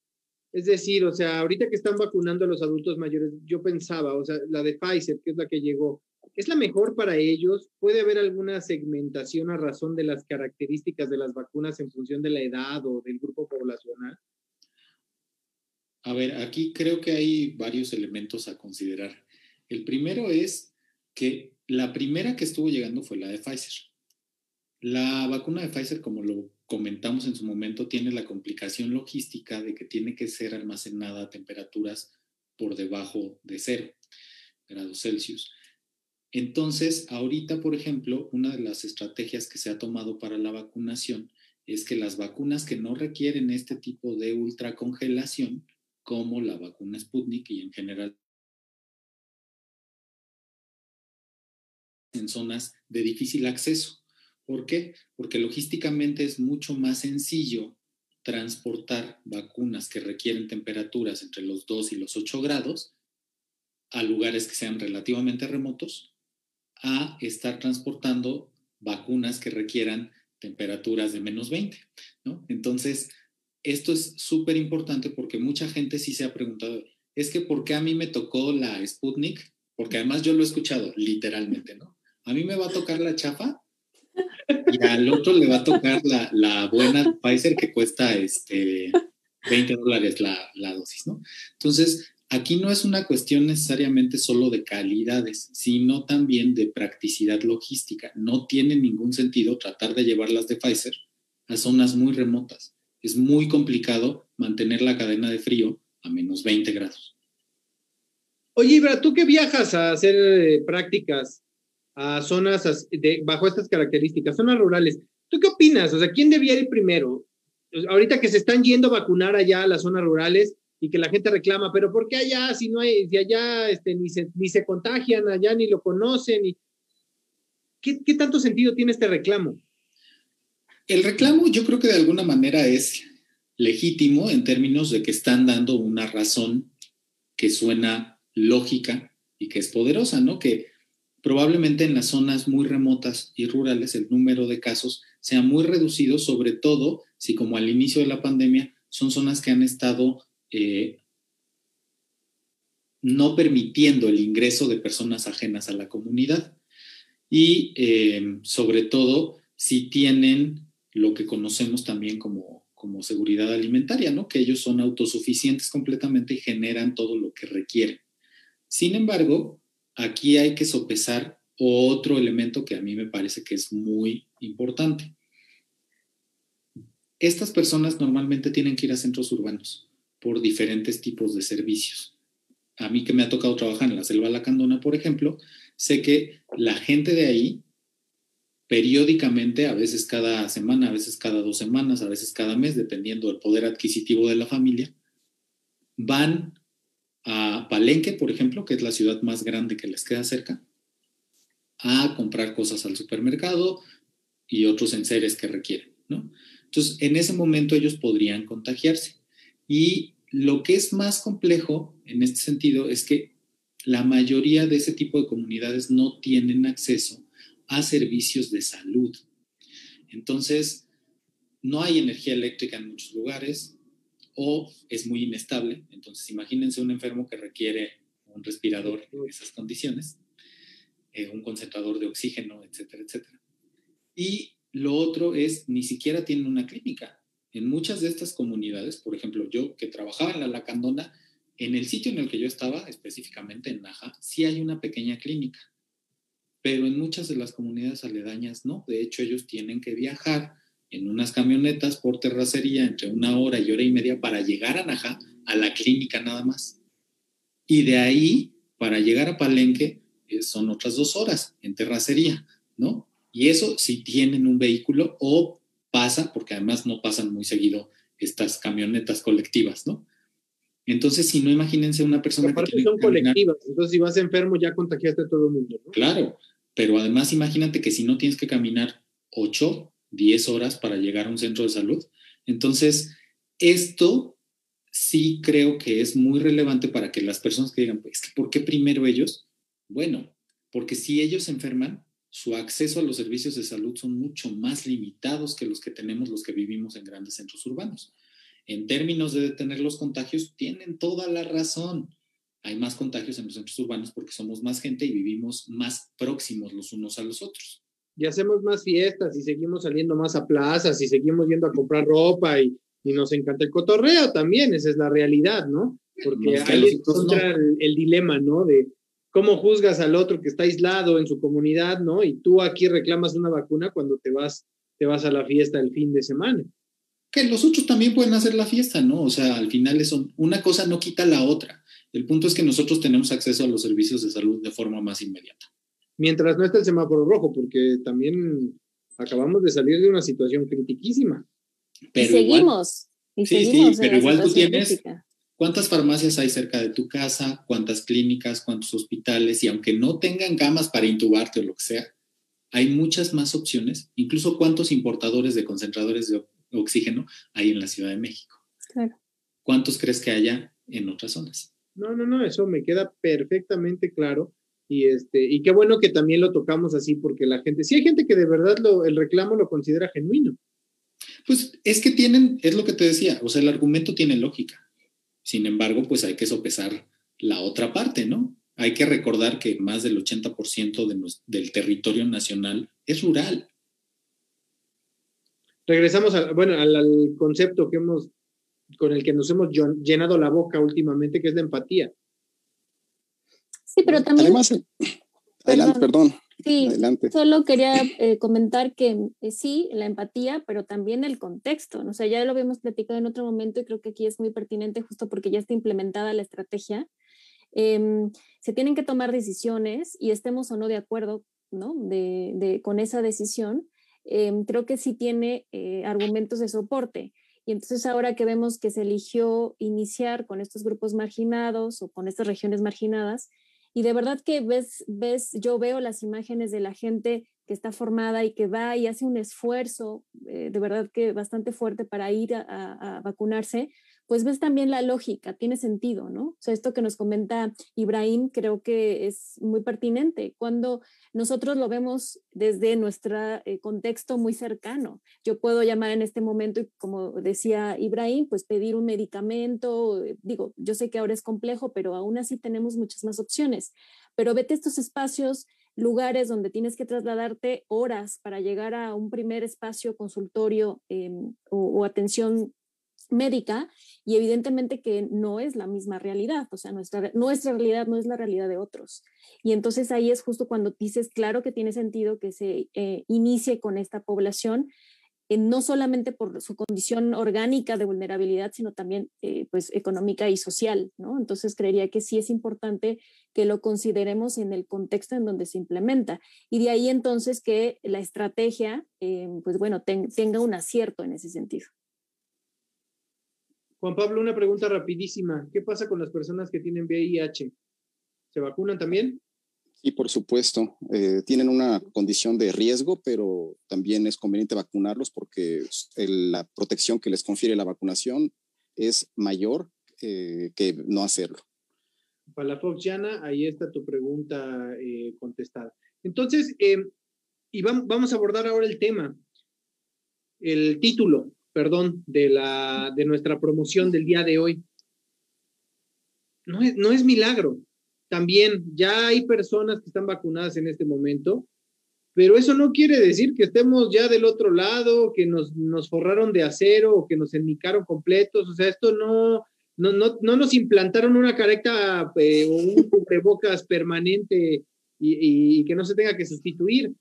Es decir, o sea, ahorita que están vacunando a los adultos mayores, yo pensaba, o sea, la de Pfizer, que es la que llegó, ¿es la mejor para ellos? ¿Puede haber alguna segmentación a razón de las características de las vacunas en función de la edad o del grupo poblacional? A ver, aquí creo que hay varios elementos a considerar. El primero es que la primera que estuvo llegando fue la de Pfizer. La vacuna de Pfizer, como lo comentamos en su momento, tiene la complicación logística de que tiene que ser almacenada a temperaturas por debajo de cero grados Celsius. Entonces, ahorita, por ejemplo, una de las estrategias que se ha tomado para la vacunación es que las vacunas que no requieren este tipo de ultracongelación como la vacuna Sputnik y en general en zonas de difícil acceso. ¿Por qué? Porque logísticamente es mucho más sencillo transportar vacunas que requieren temperaturas entre los 2 y los 8 grados a lugares que sean relativamente remotos a estar transportando vacunas que requieran temperaturas de menos 20, ¿no? Entonces, esto es súper importante porque mucha gente sí se ha preguntado, es que ¿por qué a mí me tocó la Sputnik? Porque además yo lo he escuchado literalmente, ¿no? A mí me va a tocar la chafa y al otro le va a tocar la, la buena Pfizer que cuesta este, 20 dólares la, la dosis, ¿no? Entonces, aquí no es una cuestión necesariamente solo de calidades, sino también de practicidad logística. No tiene ningún sentido tratar de llevarlas de Pfizer a zonas muy remotas. Es muy complicado mantener la cadena de frío a menos 20 grados. Oye, Ibra, tú que viajas a hacer eh, prácticas a zonas bajo estas características, zonas rurales, ¿tú qué opinas? O sea, ¿quién debía ir primero? Ahorita que se están yendo a vacunar allá a las zonas rurales, y que la gente reclama, pero ¿por qué allá si no hay, si allá este, ni, se, ni se contagian, allá ni lo conocen? Y... ¿Qué, ¿Qué tanto sentido tiene este reclamo? El reclamo yo creo que de alguna manera es legítimo en términos de que están dando una razón que suena lógica y que es poderosa, ¿no? Que probablemente en las zonas muy remotas y rurales el número de casos sea muy reducido, sobre todo si como al inicio de la pandemia son zonas que han estado eh, no permitiendo el ingreso de personas ajenas a la comunidad. Y eh, sobre todo si tienen lo que conocemos también como, como seguridad alimentaria, ¿no? que ellos son autosuficientes completamente y generan todo lo que requieren. Sin embargo, aquí hay que sopesar otro elemento que a mí me parece que es muy importante. Estas personas normalmente tienen que ir a centros urbanos por diferentes tipos de servicios. A mí que me ha tocado trabajar en la selva lacandona, por ejemplo, sé que la gente de ahí, periódicamente, a veces cada semana, a veces cada dos semanas, a veces cada mes, dependiendo del poder adquisitivo de la familia, van a Palenque, por ejemplo, que es la ciudad más grande que les queda cerca, a comprar cosas al supermercado y otros enseres que requieren, ¿no? Entonces, en ese momento ellos podrían contagiarse. Y lo que es más complejo en este sentido es que la mayoría de ese tipo de comunidades no tienen acceso a servicios de salud. Entonces, no hay energía eléctrica en muchos lugares o es muy inestable. Entonces, imagínense un enfermo que requiere un respirador en esas condiciones, eh, un concentrador de oxígeno, etcétera, etcétera. Y lo otro es, ni siquiera tienen una clínica en muchas de estas comunidades, por ejemplo, yo que trabajaba en la Lacandona, en el sitio en el que yo estaba, específicamente en Naja, sí hay una pequeña clínica, pero en muchas de las comunidades aledañas no. De hecho, ellos tienen que viajar en unas camionetas por terracería entre una hora y hora y media para llegar a Naja, a la clínica nada más. Y de ahí, para llegar a Palenque, eh, son otras dos horas en terracería, ¿no? Y eso si tienen un vehículo o pasa, porque además no pasan muy seguido estas camionetas colectivas, ¿no? Entonces, si no, imagínense una persona Aparte que son colectivas, entonces si vas enfermo ya contagiaste a todo el mundo, ¿no? Claro, pero además imagínate que si no tienes que caminar 8, 10 horas para llegar a un centro de salud. Entonces, esto sí creo que es muy relevante para que las personas que digan, pues, ¿por qué primero ellos? Bueno, porque si ellos se enferman, su acceso a los servicios de salud son mucho más limitados que los que tenemos los que vivimos en grandes centros urbanos. En términos de detener los contagios, tienen toda la razón. Hay más contagios en los centros urbanos porque somos más gente y vivimos más próximos los unos a los otros. Y hacemos más fiestas y seguimos saliendo más a plazas y seguimos yendo a comprar ropa y, nos encanta el cotorreo también, esa es la realidad, ¿no? Porque ahí es el, el, dilema, ¿no? De ¿Cómo juzgas al otro que está aislado en su comunidad, no? Y tú aquí reclamas una vacuna cuando te vas, te vas a la fiesta el fin de semana. Que los otros también pueden hacer la fiesta, ¿no? O sea, al final eso, una cosa no quita la otra. El punto es que nosotros tenemos acceso a los servicios de salud de forma más inmediata. Mientras no esté el semáforo rojo, porque también acabamos de salir de una situación critiquísima. Pero y seguimos. sí, sí, pero igual tú tienes, ¿Cuántas farmacias hay cerca de tu casa? ¿Cuántas clínicas? ¿Cuántos hospitales? Y aunque no tengan camas para intubarte o lo que sea, hay muchas más opciones, incluso cuántos importadores de concentradores de oxígeno hay en la Ciudad de México. Claro. ¿Cuántos crees que haya en otras zonas? No, no, no, eso me queda perfectamente claro. Y, este, y qué bueno que también lo tocamos así, porque la gente, sí hay gente que de verdad lo, el reclamo lo considera genuino. Pues es que tienen, es lo que te decía, o sea, el argumento tiene lógica. Sin embargo, pues hay que sopesar la otra parte, ¿no? Hay que recordar que más del 80% de del territorio nacional es rural. Regresamos al, bueno, al, concepto que hemos, con el que nos hemos llenado la boca últimamente, que es la empatía. Sí, pero también. Además, eh, adelante, perdón. Sí, solo quería eh, comentar que eh, sí, la empatía, pero también el contexto. O sea, ya lo habíamos platicado en otro momento y creo que aquí es muy pertinente justo porque ya está implementada la estrategia. Em, se tienen que tomar decisiones y estemos o no de acuerdo ¿no? De, de, con esa decisión. Em, creo que sí tiene eh, argumentos de soporte. Y entonces ahora que vemos que se eligió iniciar con estos grupos marginados o con estas regiones marginadas, y de verdad que ves, ves, yo veo las imágenes de la gente que está formada y que va y hace un esfuerzo eh, de verdad que bastante fuerte para ir a, vacunarse, pues ves también la lógica, tiene sentido, ¿no? O sea, esto que nos comenta Ibrahim creo que es muy pertinente cuando nosotros lo vemos desde nuestro eh, contexto muy cercano. Yo puedo llamar en este momento y como decía Ibrahim, pues pedir un medicamento, eh, digo, yo sé que ahora es complejo, pero aún así tenemos muchas más opciones. Pero vete estos espacios lugares donde tienes que trasladarte horas para llegar a un primer espacio consultorio em, o, atención médica y evidentemente que no es la misma realidad, o sea, nuestra, nuestra realidad no es la realidad de otros. Y entonces ahí es justo cuando dices, claro que tiene sentido que se eh, inicie con esta población, eh, no solamente por su condición orgánica de vulnerabilidad, sino también eh, pues económica y social, ¿no? Entonces creería que sí es importante que lo consideremos en el contexto en donde se implementa y de ahí entonces que la estrategia, eh, pues bueno, tenga un acierto en ese sentido. Juan Pablo, una pregunta rapidísima. ¿Qué pasa con las personas que tienen VIH? ¿Se vacunan también? Y por supuesto, eh, tienen una condición de riesgo, pero también es conveniente vacunarlos porque la protección que les confiere la vacunación es mayor eh, que no hacerlo. Para la Fox Yana, ahí está tu pregunta eh, contestada. Entonces, y vamos, a abordar ahora el tema, el título, perdón, de, la, de nuestra promoción del día de hoy. No es, no es milagro, también ya hay personas que están vacunadas en este momento, pero eso no quiere decir que estemos ya del otro lado, que nos, nos forraron de acero o que nos enmicaron completos. O sea, esto no, no, no, no nos implantaron una careta eh, o un cubrebocas permanente y, y, que no se tenga que sustituir.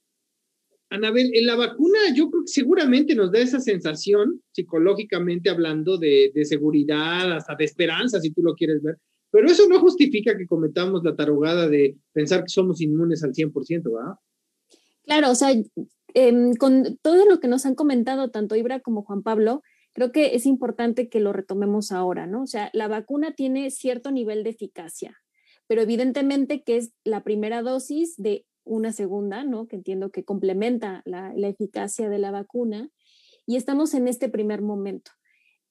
Anabel, en la vacuna yo creo que seguramente nos da esa sensación, psicológicamente hablando, de, seguridad, hasta de esperanza, si tú lo quieres ver, pero eso no justifica que cometamos la tarugada de pensar que somos inmunes al 100%, ¿verdad? Claro, o sea, em, con todo lo que nos han comentado tanto Ibra como Juan Pablo, creo que es importante que lo retomemos ahora, ¿no? O sea, la vacuna tiene cierto nivel de eficacia, pero evidentemente que es la primera dosis de una segunda, ¿no? Que entiendo que complementa la, la eficacia de la vacuna y estamos en este primer momento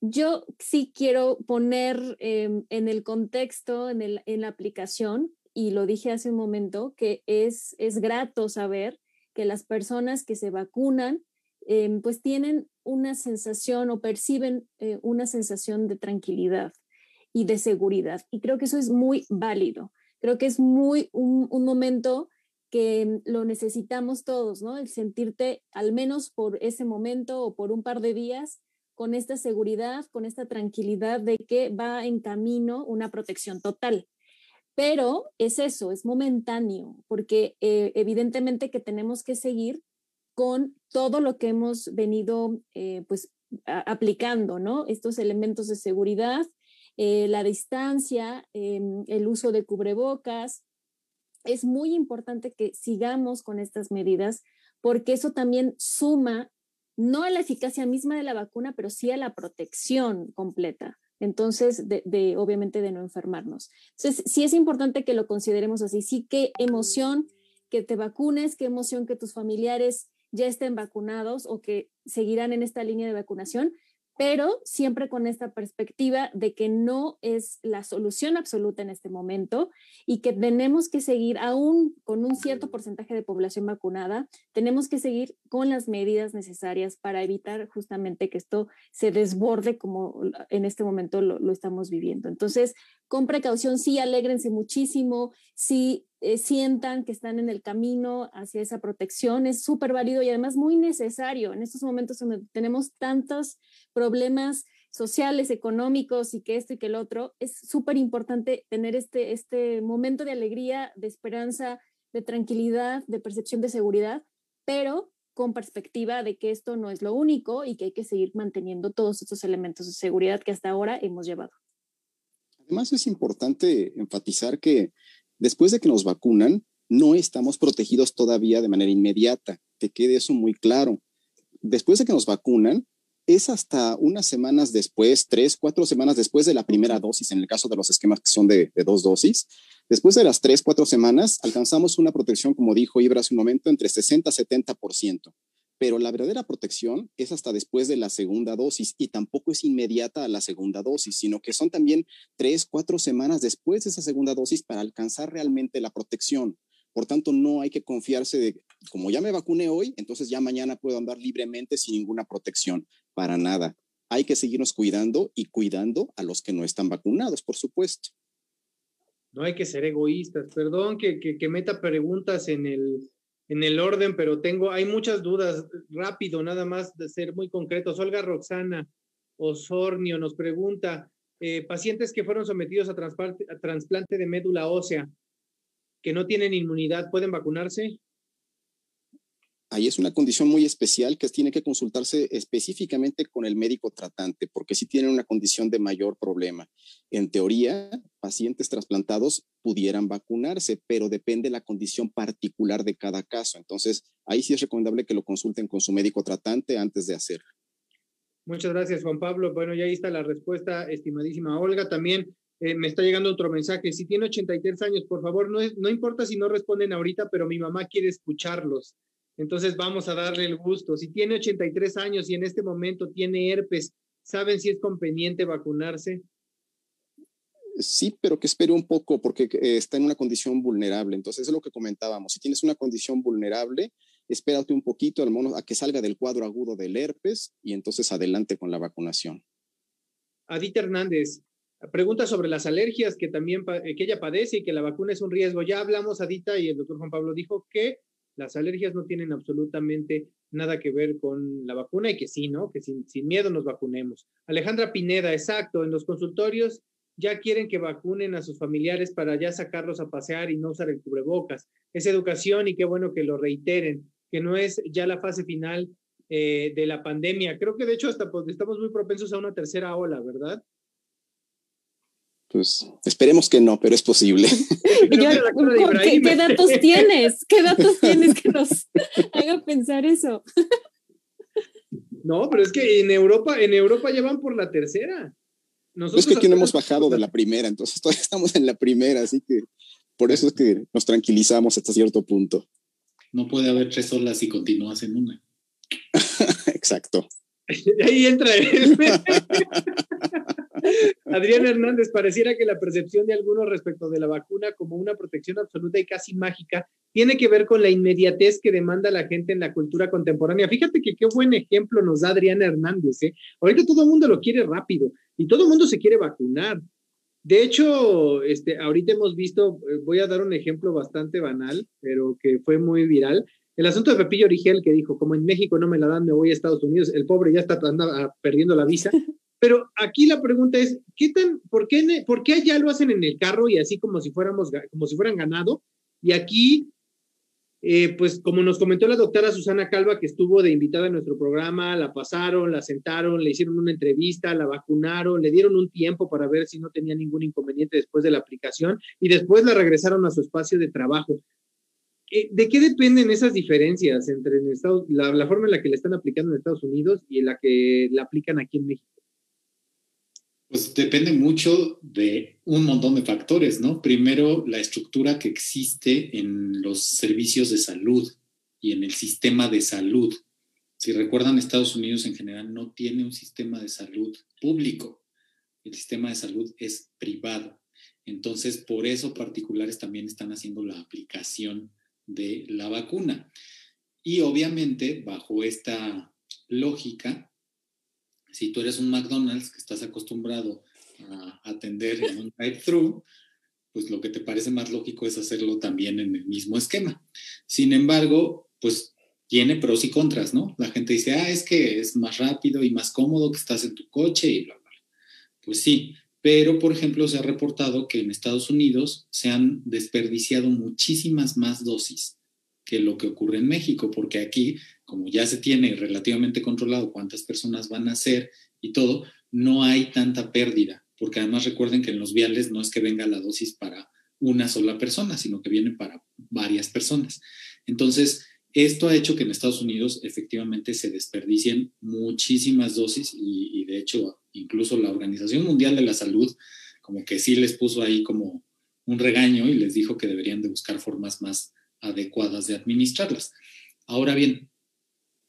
yo sí quiero poner em, en el contexto, en, la aplicación, y lo dije hace un momento, que es, es grato saber que las personas que se vacunan, em, pues tienen una sensación o perciben eh, una sensación de tranquilidad y de seguridad. Y creo que eso es muy válido. Creo que es muy un, un momento que lo necesitamos todos, ¿no? El sentirte al menos por ese momento o por un par de días con esta seguridad, con esta tranquilidad de que va en camino una protección total. Pero es eso, es momentáneo, porque eh, evidentemente que tenemos que seguir con todo lo que hemos venido eh, pues aplicando, ¿no? Estos elementos de seguridad, eh, la distancia, em, el uso de cubrebocas. Es muy importante que sigamos con estas medidas porque eso también suma no a la eficacia misma de la vacuna, pero sí a la protección completa. Entonces, de, obviamente de no enfermarnos. Entonces, sí es importante que lo consideremos así. Sí, qué emoción que te vacunes, qué emoción que tus familiares ya estén vacunados o que seguirán en esta línea de vacunación, pero siempre con esta perspectiva de que no es la solución absoluta en este momento y que tenemos que seguir, aún con un cierto porcentaje de población vacunada, tenemos que seguir con las medidas necesarias para evitar justamente que esto se desborde como en este momento lo, estamos viviendo. Entonces, con precaución, sí, alégrense muchísimo, sí, eh, sientan que están en el camino hacia esa protección, es súper válido y además muy necesario en estos momentos donde tenemos tantos problemas sociales, económicos y que esto y que el otro, es súper importante tener este, este momento de alegría, de esperanza, de tranquilidad, de percepción de seguridad, pero con perspectiva de que esto no es lo único y que hay que seguir manteniendo todos estos elementos de seguridad que hasta ahora hemos llevado. Además, es importante enfatizar que después de que nos vacunan, no estamos protegidos todavía de manera inmediata. Que quede eso muy claro. Después de que nos vacunan, es hasta unas semanas después, tres, cuatro semanas después de la primera dosis, en el caso de los esquemas que son de, de dos dosis. Después de las tres, cuatro semanas, alcanzamos una protección, como dijo Ibra hace un momento, entre 60 y 70% pero la verdadera protección es hasta después de la segunda dosis y tampoco es inmediata a la segunda dosis, sino que son también tres, cuatro semanas después de esa segunda dosis para alcanzar realmente la protección. Por tanto, no hay que confiarse de, como ya me vacuné hoy, entonces ya mañana puedo andar libremente sin ninguna protección. Para nada. Hay que seguirnos cuidando y cuidando a los que no están vacunados, por supuesto. No hay que ser egoístas. Perdón que, meta preguntas en el, en el orden, pero tengo, hay muchas dudas. Rápido, nada más de ser muy concretos. Olga Roxana Osornio nos pregunta, eh, pacientes que fueron sometidos a, a trasplante de médula ósea, que no tienen inmunidad, ¿pueden vacunarse? Ahí es una condición muy especial que tiene que consultarse específicamente con el médico tratante, porque sí tienen una condición de mayor problema. En teoría, pacientes trasplantados pudieran vacunarse, pero depende de la condición particular de cada caso. Entonces, ahí sí es recomendable que lo consulten con su médico tratante antes de hacerlo. Muchas gracias, Juan Pablo. Bueno, ya ahí está la respuesta, estimadísima Olga. También eh, me está llegando otro mensaje. Si tiene 83 años, por favor, no, no importa si no responden ahorita, pero mi mamá quiere escucharlos. Entonces vamos a darle el gusto. Si tiene 83 años y en este momento tiene herpes, ¿saben si es conveniente vacunarse? Sí, pero que espere un poco porque eh, está en una condición vulnerable. Entonces es lo que comentábamos. Si tienes una condición vulnerable, espérate un poquito, al menos a que salga del cuadro agudo del herpes y entonces adelante con la vacunación. Adita Hernández, pregunta sobre las alergias que también eh, que ella padece y que la vacuna es un riesgo. Ya hablamos, Adita, y el doctor Juan Pablo dijo que las alergias no tienen absolutamente nada que ver con la vacuna y que sí, ¿no? Que sin, miedo nos vacunemos. Alejandra Pineda, exacto, en los consultorios ya quieren que vacunen a sus familiares para ya sacarlos a pasear y no usar el cubrebocas. Es educación y qué bueno que lo reiteren, que no es ya la fase final eh, de la pandemia. Creo que de hecho hasta pues, estamos muy propensos a una tercera ola, ¿verdad? Pues esperemos que no, pero es posible. ¿qué, datos tienes? ¿Qué datos tienes que nos haga pensar eso? No, pero es que en Europa, en Europa ya van por la tercera. es que aquí no hemos bajado de la primera, entonces todavía estamos en la primera, así que por eso es que nos tranquilizamos hasta cierto punto. No puede haber tres olas si continúas en una. Exacto. Ahí entra él. Adrián Hernández, pareciera que la percepción de algunos respecto de la vacuna como una protección absoluta y casi mágica tiene que ver con la inmediatez que demanda la gente en la cultura contemporánea. Fíjate que qué buen ejemplo nos da Adrián Hernández. ¿eh? Ahorita todo el mundo lo quiere rápido y todo el mundo se quiere vacunar. De hecho, este, ahorita hemos visto, eh, voy a dar un ejemplo bastante banal, pero que fue muy viral. El asunto de Pepillo Origel que dijo, como en México no me la dan, me voy a Estados Unidos, el pobre ya está perdiendo la visa. Pero aquí la pregunta es, ¿qué tan, por qué, por qué allá lo hacen en el carro y así como si fuéramos, como si fueran ganado? Y aquí, eh, pues como nos comentó la doctora Susana Calva, que estuvo de invitada en nuestro programa, la pasaron, la sentaron, le hicieron una entrevista, la vacunaron, le dieron un tiempo para ver si no tenía ningún inconveniente después de la aplicación y después la regresaron a su espacio de trabajo. Eh, ¿De qué dependen esas diferencias entre la, la forma en la que la están aplicando en Estados Unidos y en la que la aplican aquí en México? Pues depende mucho de un montón de factores, ¿no? Primero, la estructura que existe en los servicios de salud y en el sistema de salud. Si recuerdan, Estados Unidos en general no tiene un sistema de salud público. El sistema de salud es privado. Entonces, por eso particulares también están haciendo la aplicación de la vacuna. Y obviamente, bajo esta lógica, si tú eres un McDonald's que estás acostumbrado a atender en un drive-thru, pues lo que te parece más lógico es hacerlo también en el mismo esquema. Sin embargo, pues tiene pros y contras, ¿no? La gente dice, ah, es que es más rápido y más cómodo que estás en tu coche y bla, bla. Pues sí, pero por ejemplo se ha reportado que en Estados Unidos se han desperdiciado muchísimas más dosis que lo que ocurre en México, porque aquí, como ya se tiene relativamente controlado cuántas personas van a ser y todo, no hay tanta pérdida, porque además recuerden que en los viales no es que venga la dosis para una sola persona, sino que viene para varias personas. Entonces, esto ha hecho que en Estados Unidos efectivamente se desperdicien muchísimas dosis y, de hecho incluso la Organización Mundial de la Salud como que sí les puso ahí como un regaño y les dijo que deberían de buscar formas más adecuadas de administrarlas. Ahora bien,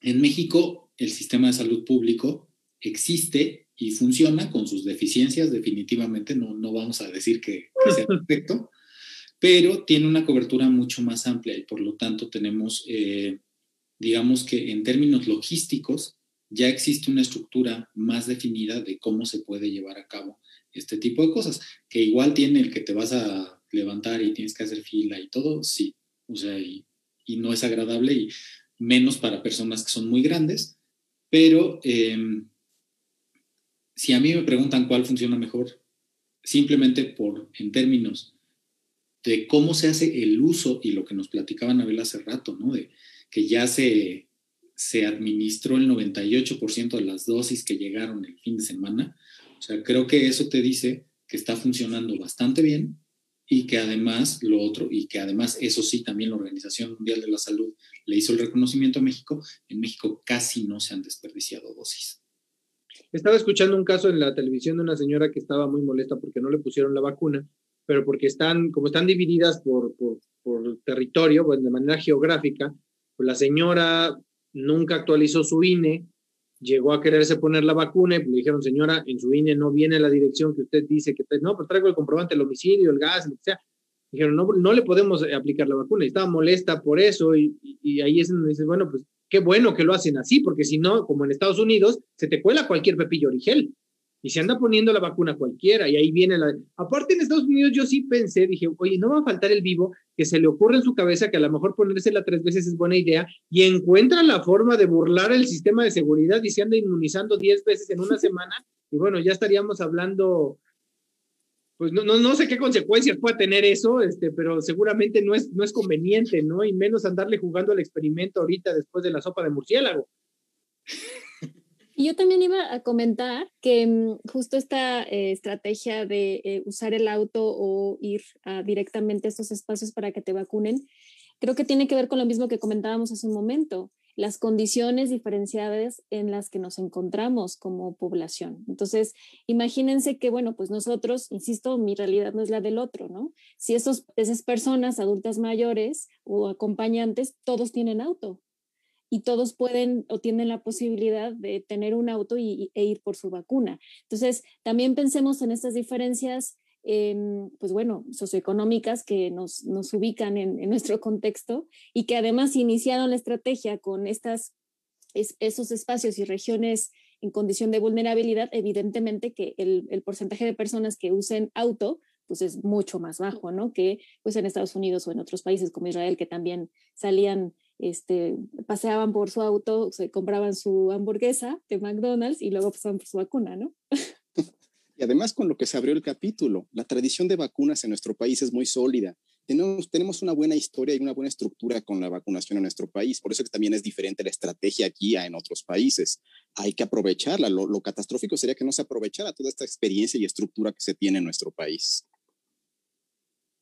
en México el sistema de salud público existe y funciona con sus deficiencias, definitivamente, no, no vamos a decir que, sea perfecto, pero tiene una cobertura mucho más amplia y por lo tanto tenemos, eh, digamos que en términos logísticos, ya existe una estructura más definida de cómo se puede llevar a cabo este tipo de cosas, que igual tiene el que te vas a levantar y tienes que hacer fila y todo, sí, o sea, y, no es agradable y menos para personas que son muy grandes, pero em, si a mí me preguntan cuál funciona mejor, simplemente por, en términos de cómo se hace el uso y lo que nos platicaba Anabel hace rato, ¿no? De que ya se, se administró el 98% de las dosis que llegaron el fin de semana. O sea, creo que eso te dice que está funcionando bastante bien y que además lo otro, y que además eso sí, también la Organización Mundial de la Salud le hizo el reconocimiento a México, en México casi no se han desperdiciado dosis. Estaba escuchando un caso en la televisión de una señora que estaba muy molesta porque no le pusieron la vacuna, pero porque están, como están divididas por, por, por territorio, de manera geográfica, pues la señora nunca actualizó su INE, llegó a quererse poner la vacuna y le dijeron, señora, en su INE no viene la dirección que usted dice que, no, pues traigo el comprobante del homicidio, el gas, lo que sea. Dijeron, no, no le podemos eh, aplicar la vacuna. Y estaba molesta por eso y, y, ahí es donde dices, bueno, pues qué bueno que lo hacen así, porque si no, como en Estados Unidos, se te cuela cualquier pepillo origel y se anda poniendo la vacuna cualquiera y ahí viene la... Aparte en Estados Unidos yo sí pensé, dije, oye, no va a faltar el vivo que se le ocurre en su cabeza que a lo mejor ponérsela tres veces es buena idea y encuentra la forma de burlar el sistema de seguridad y se anda inmunizando diez veces en una semana y bueno, ya estaríamos hablando, pues no, no, no sé qué consecuencias puede tener eso, este, pero seguramente no es, no es conveniente, ¿no? Y menos andarle jugando al experimento ahorita después de la sopa de murciélago. Y yo también iba a comentar que mm, justo esta eh, estrategia de eh, usar el auto o ir directamente a estos espacios para que te vacunen, creo que tiene que ver con lo mismo que comentábamos hace un momento, las condiciones diferenciadas en las que nos encontramos como población. Entonces, imagínense que, bueno, pues nosotros, insisto, mi realidad no es la del otro, ¿no? Si esos, esas personas, adultas mayores o acompañantes, todos tienen auto, y todos pueden o tienen la posibilidad de tener un auto y, e ir por su vacuna. Entonces, también pensemos en estas diferencias, em, pues bueno, socioeconómicas que nos, nos ubican en, nuestro contexto y que además iniciaron la estrategia con estas, esos espacios y regiones en condición de vulnerabilidad, evidentemente que el, el porcentaje de personas que usen auto pues es mucho más bajo, ¿no? Que pues en Estados Unidos o en otros países como Israel que también salían este, paseaban por su auto, se compraban su hamburguesa de McDonald's y luego pasaban por su vacuna, ¿no? Y además con lo que se abrió el capítulo, la tradición de vacunas en nuestro país es muy sólida. Tenemos, tenemos una buena historia y una buena estructura con la vacunación en nuestro país. Por eso que también es diferente la estrategia aquí a en otros países. Hay que aprovecharla. Lo, lo catastrófico sería que no se aprovechara toda esta experiencia y estructura que se tiene en nuestro país.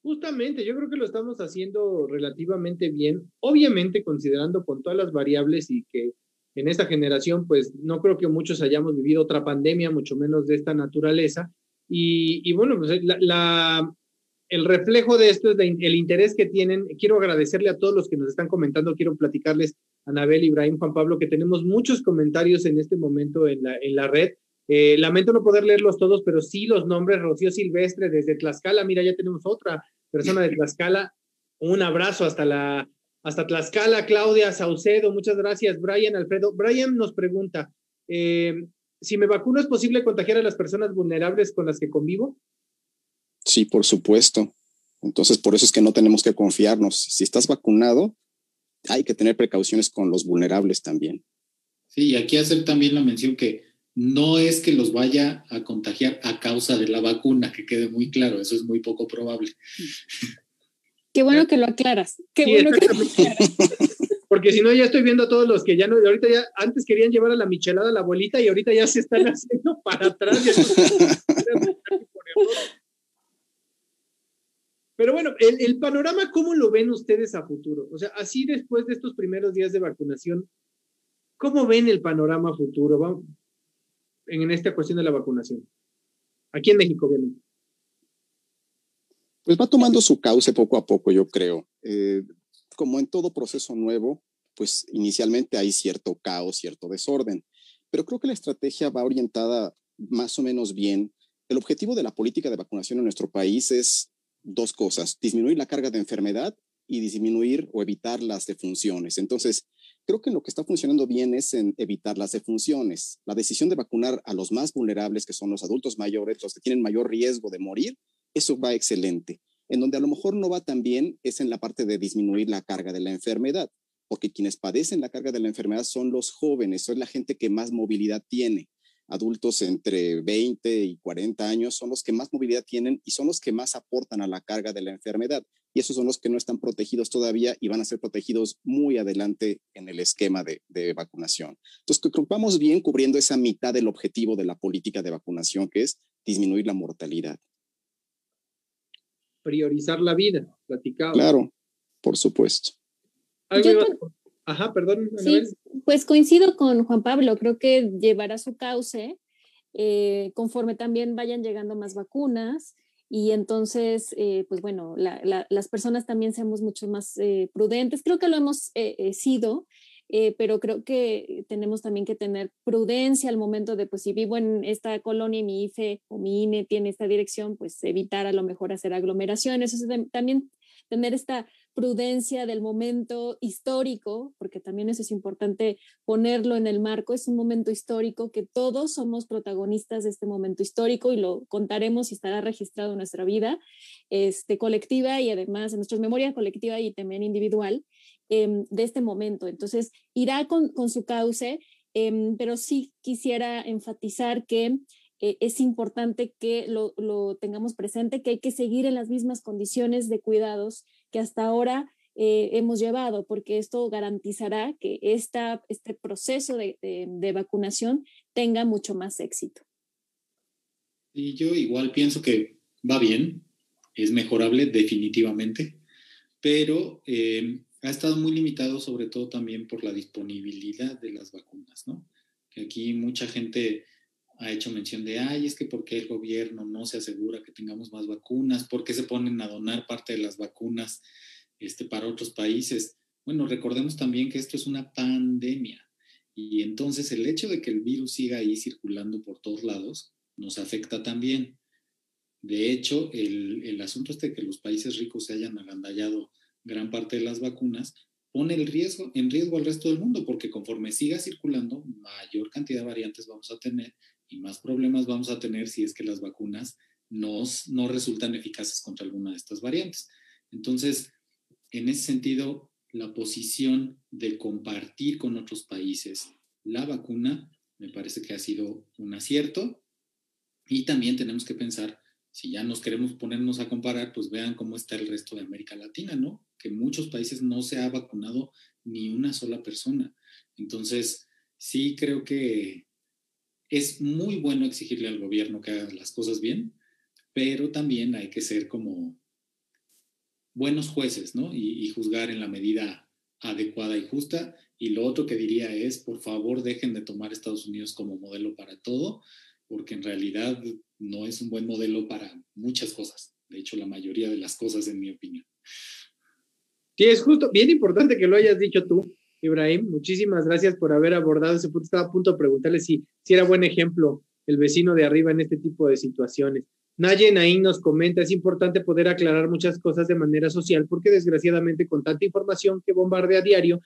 Justamente, yo creo que lo estamos haciendo relativamente bien, obviamente considerando con todas las variables y que en esta generación, pues no creo que muchos hayamos vivido otra pandemia, mucho menos de esta naturaleza. Y, bueno, pues el reflejo de esto es el interés que tienen. Quiero agradecerle a todos los que nos están comentando, quiero platicarles, Anabel, Ibrahim, Juan Pablo, que tenemos muchos comentarios en este momento en la, en la red. Eh, lamento no poder leerlos todos, pero sí los nombres, Rocío Silvestre desde Tlaxcala, mira, ya tenemos otra persona de Tlaxcala. Un abrazo hasta la hasta Tlaxcala, Claudia Saucedo, muchas gracias. Brian Alfredo. Brian nos pregunta, eh, si me vacuno, ¿es posible contagiar a las personas vulnerables con las que convivo? Sí, por supuesto. Entonces, por eso es que no tenemos que confiarnos. Si estás vacunado, hay que tener precauciones con los vulnerables también. Sí, y aquí hacer también la mención que no es que los vaya a contagiar a causa de la vacuna, que quede muy claro, eso es muy poco probable. Qué bueno que lo aclaras. Qué bueno que lo aclaras. Porque si no, ya estoy viendo a todos los que ya no, ahorita ya, antes querían llevar a la michelada a la abuelita y ahorita ya se están haciendo para atrás. Pero bueno, el, el, panorama, ¿cómo lo ven ustedes a futuro? O sea, así después de estos primeros días de vacunación, ¿cómo ven el panorama futuro Vamos, en, esta cuestión de la vacunación? Aquí en México, obviamente. Pues va tomando su cauce poco a poco, yo creo. Eh, como en todo proceso nuevo, pues inicialmente hay cierto caos, cierto desorden, pero creo que la estrategia va orientada más o menos bien. El objetivo de la política de vacunación en nuestro país es dos cosas, disminuir la carga de enfermedad y disminuir o evitar las defunciones. Entonces, creo que lo que está funcionando bien es en evitar las defunciones. La decisión de vacunar a los más vulnerables, que son los adultos mayores, los que tienen mayor riesgo de morir, eso va excelente. En donde a lo mejor no va tan bien es en la parte de disminuir la carga de la enfermedad, porque quienes padecen la carga de la enfermedad son los jóvenes, son la gente que más movilidad tiene. Adultos entre 20 y 40 años son los que más movilidad tienen y son los que más aportan a la carga de la enfermedad. Y esos son los que no están protegidos todavía y van a ser protegidos muy adelante en el esquema de, de vacunación. Entonces, que vamos bien cubriendo esa mitad del objetivo de la política de vacunación, que es disminuir la mortalidad priorizar la vida, platicado. Claro, por supuesto. Ajá, perdón. Sí, pues coincido con Juan Pablo, creo que llevará su cauce eh, conforme también vayan llegando más vacunas y entonces, eh, pues bueno, las personas también seamos mucho más eh, prudentes. Creo que lo hemos sido eh, pero creo que tenemos también que tener prudencia al momento de, pues si vivo en esta colonia y mi IFE o mi INE tiene esta dirección, pues evitar a lo mejor hacer aglomeraciones, también tener esta prudencia del momento histórico, porque también eso es importante ponerlo en el marco, es un momento histórico que todos somos protagonistas de este momento histórico y lo contaremos y estará registrado en nuestra vida este, colectiva y además en nuestra memoria colectiva y también individual. Em, de este momento. Entonces, irá con, su cauce, em, pero sí quisiera enfatizar que eh, es importante que lo, tengamos presente, que hay que seguir en las mismas condiciones de cuidados que hasta ahora eh, hemos llevado, porque esto garantizará que esta, este proceso de, de vacunación tenga mucho más éxito. Y yo igual pienso que va bien, es mejorable definitivamente, pero eh, ha estado muy limitado sobre todo también por la disponibilidad de las vacunas, ¿no? Que aquí mucha gente ha hecho mención de, ay, es que ¿por qué el gobierno no se asegura que tengamos más vacunas? ¿Por qué se ponen a donar parte de las vacunas este, para otros países? Bueno, recordemos también que esto es una pandemia y entonces el hecho de que el virus siga ahí circulando por todos lados nos afecta también. De hecho, el, el asunto este de que los países ricos se hayan agandallado gran parte de las vacunas, pone el riesgo, en riesgo al resto del mundo, porque conforme siga circulando, mayor cantidad de variantes vamos a tener y más problemas vamos a tener si es que las vacunas no, no resultan eficaces contra alguna de estas variantes. Entonces, en ese sentido, la posición de compartir con otros países la vacuna me parece que ha sido un acierto y también tenemos que pensar, si ya nos queremos ponernos a comparar, pues vean cómo está el resto de América Latina, ¿no? que muchos países no se ha vacunado ni una sola persona. Entonces, sí creo que es muy bueno exigirle al gobierno que haga las cosas bien, pero también hay que ser como buenos jueces, ¿no? Y, juzgar en la medida adecuada y justa. Y lo otro que diría es, por favor, dejen de tomar Estados Unidos como modelo para todo, porque en realidad no es un buen modelo para muchas cosas. De hecho, la mayoría de las cosas, en mi opinión. Sí, es justo, bien importante que lo hayas dicho tú, Ibrahim. Muchísimas gracias por haber abordado ese punto. Estaba a punto de preguntarle si, si era buen ejemplo el vecino de arriba en este tipo de situaciones. Nayen ahí nos comenta, es importante poder aclarar muchas cosas de manera social porque desgraciadamente con tanta información que bombardea a diario,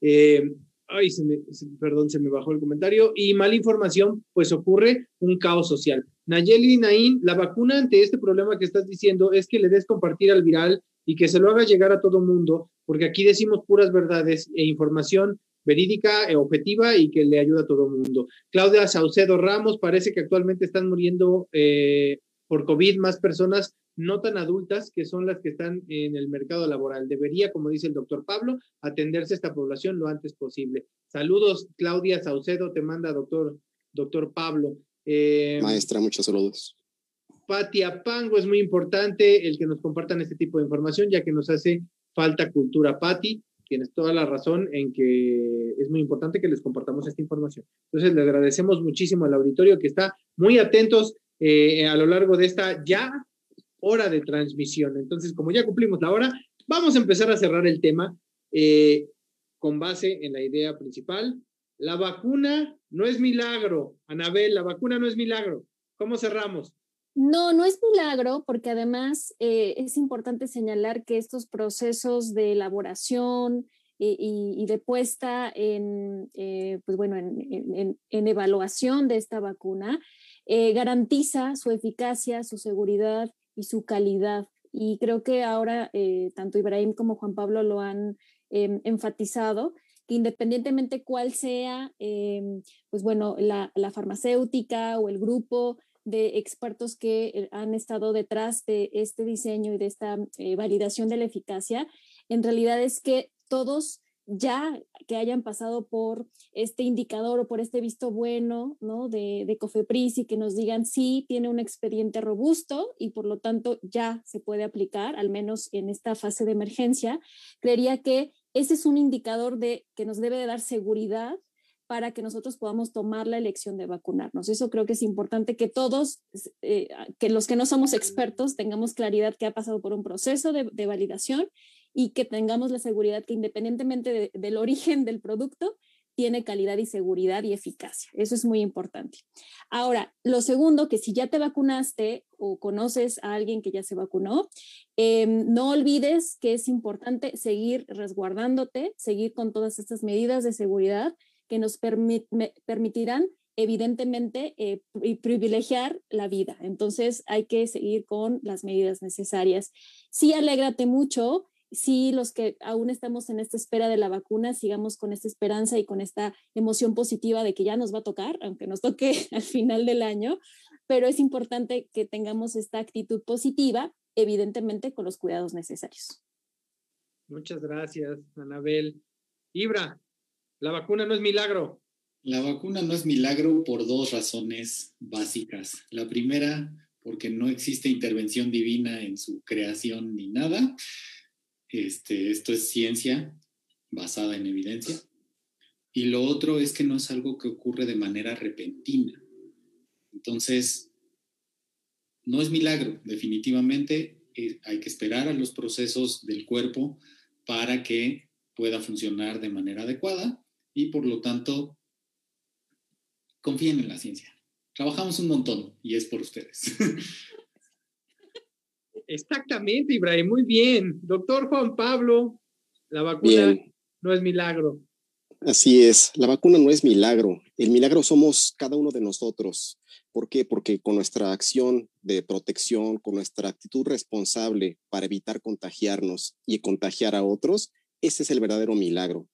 eh, ay, se me, perdón, se me bajó el comentario, y mala información, pues ocurre un caos social. Nayeli Naín, la vacuna ante este problema que estás diciendo es que le des compartir al viral y que se lo haga llegar a todo mundo, porque aquí decimos puras verdades e información verídica, e objetiva y que le ayuda a todo el mundo. Claudia Saucedo Ramos, parece que actualmente están muriendo eh, por COVID más personas no tan adultas que son las que están en el mercado laboral. Debería, como dice el doctor Pablo, atenderse a esta población lo antes posible. Saludos, Claudia Saucedo, te manda doctor, doctor Pablo. Eh, Maestra, muchos saludos. Patia Pango, es muy importante el que nos compartan este tipo de información, ya que nos hace falta cultura. Pati, tienes toda la razón en que es muy importante que les compartamos esta información. Entonces, le agradecemos muchísimo al auditorio que está muy atentos eh, a lo largo de esta ya hora de transmisión. Entonces, como ya cumplimos la hora, vamos a empezar a cerrar el tema eh, con base en la idea principal. La vacuna no es milagro. Anabel, la vacuna no es milagro. ¿Cómo cerramos? No, no es milagro, porque además eh, es importante señalar que estos procesos de elaboración y, de puesta en, pues bueno, en, evaluación de esta vacuna eh, garantiza su eficacia, su seguridad y su calidad. Y creo que ahora eh, tanto Ibrahim como Juan Pablo lo han em, enfatizado, que independientemente cuál sea, em, pues bueno, la, farmacéutica o el grupo de expertos que eh, han estado detrás de este diseño y de esta validación de la eficacia, en realidad es que todos ya que hayan pasado por este indicador o por este visto bueno ¿no? de, de COFEPRIS y que nos digan sí, tiene un expediente robusto y por lo tanto ya se puede aplicar, al menos en esta fase de emergencia, creería que ese es un indicador de que nos debe de dar seguridad para que nosotros podamos tomar la elección de vacunarnos. Eso creo que es importante que todos, eh, que los que no somos expertos, tengamos claridad que ha pasado por un proceso de, validación y que tengamos la seguridad que independientemente del origen del producto, tiene calidad y seguridad y eficacia. Eso es muy importante. Ahora, lo segundo, que si ya te vacunaste o conoces a alguien que ya se vacunó, em, no olvides que es importante seguir resguardándote, seguir con todas estas medidas de seguridad que nos permitirán evidentemente eh, privilegiar la vida. Entonces hay que seguir con las medidas necesarias. Sí, alégrate mucho sí, los que aún estamos en esta espera de la vacuna, sigamos con esta esperanza y con esta emoción positiva de que ya nos va a tocar, aunque nos toque al final del año, pero es importante que tengamos esta actitud positiva, evidentemente con los cuidados necesarios. Muchas gracias, Anabel. Ibra, la vacuna no es milagro. La vacuna no es milagro por dos razones básicas. La primera, porque no existe intervención divina en su creación ni nada. Este, esto es ciencia basada en evidencia. Y lo otro es que no es algo que ocurre de manera repentina. Entonces, no es milagro, definitivamente eh, hay que esperar a los procesos del cuerpo para que pueda funcionar de manera adecuada y por lo tanto confíen en la ciencia. Trabajamos un montón y es por ustedes. Exactamente, Ibrahim, muy bien. Doctor Juan Pablo, la vacuna no es milagro. Así es, la vacuna no es milagro. El milagro somos cada uno de nosotros. ¿Por qué? Porque con nuestra acción de protección, con nuestra actitud responsable para evitar contagiarnos y contagiar a otros, ese es el verdadero milagro.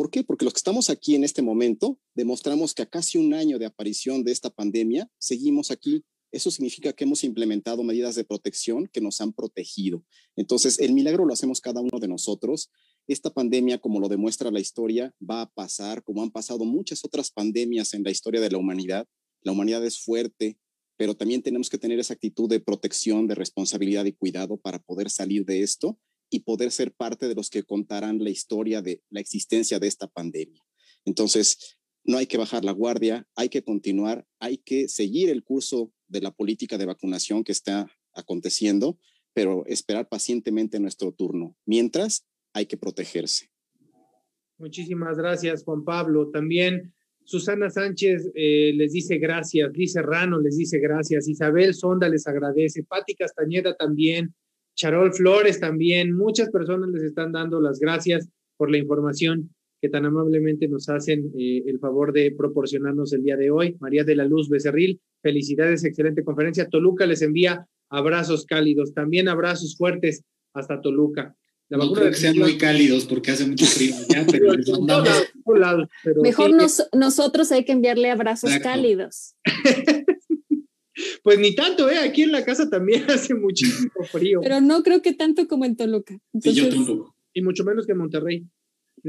¿Por qué? Porque los que estamos aquí en este momento demostramos que a casi un año de aparición de esta pandemia, seguimos aquí eso significa que hemos implementado medidas de protección que nos han protegido. Entonces, el milagro lo hacemos cada uno de nosotros. Esta pandemia, como lo demuestra la historia, va a pasar, como han pasado muchas otras pandemias en la historia de la humanidad. La humanidad es fuerte, pero también tenemos que tener esa actitud de protección, de responsabilidad y cuidado para poder salir de esto y poder ser parte de los que contarán la historia de la existencia de esta pandemia. Entonces, no hay que bajar la guardia, hay que continuar, hay que seguir el curso de la política de vacunación que está aconteciendo, pero esperar pacientemente nuestro turno. Mientras, hay que protegerse. Muchísimas gracias, Juan Pablo. También Susana Sánchez eh, les dice gracias, Liz Serrano les dice gracias, Isabel Sonda les agradece, Patti Castañeda también, Charol Flores también, muchas personas les están dando las gracias por la información que tan amablemente nos hacen eh, el favor de proporcionarnos el día de hoy. María de la Luz Becerril, felicidades, excelente conferencia. Toluca les envía abrazos cálidos, también abrazos fuertes hasta Toluca. no creo que sean muy cálidos porque hace mucho frío Mejor nosotros hay que enviarle abrazos cálidos. Pues ni tanto, ¿eh? Aquí en la casa también hace muchísimo frío. Pero no creo que tanto como en Toluca. Y mucho menos que en Monterrey.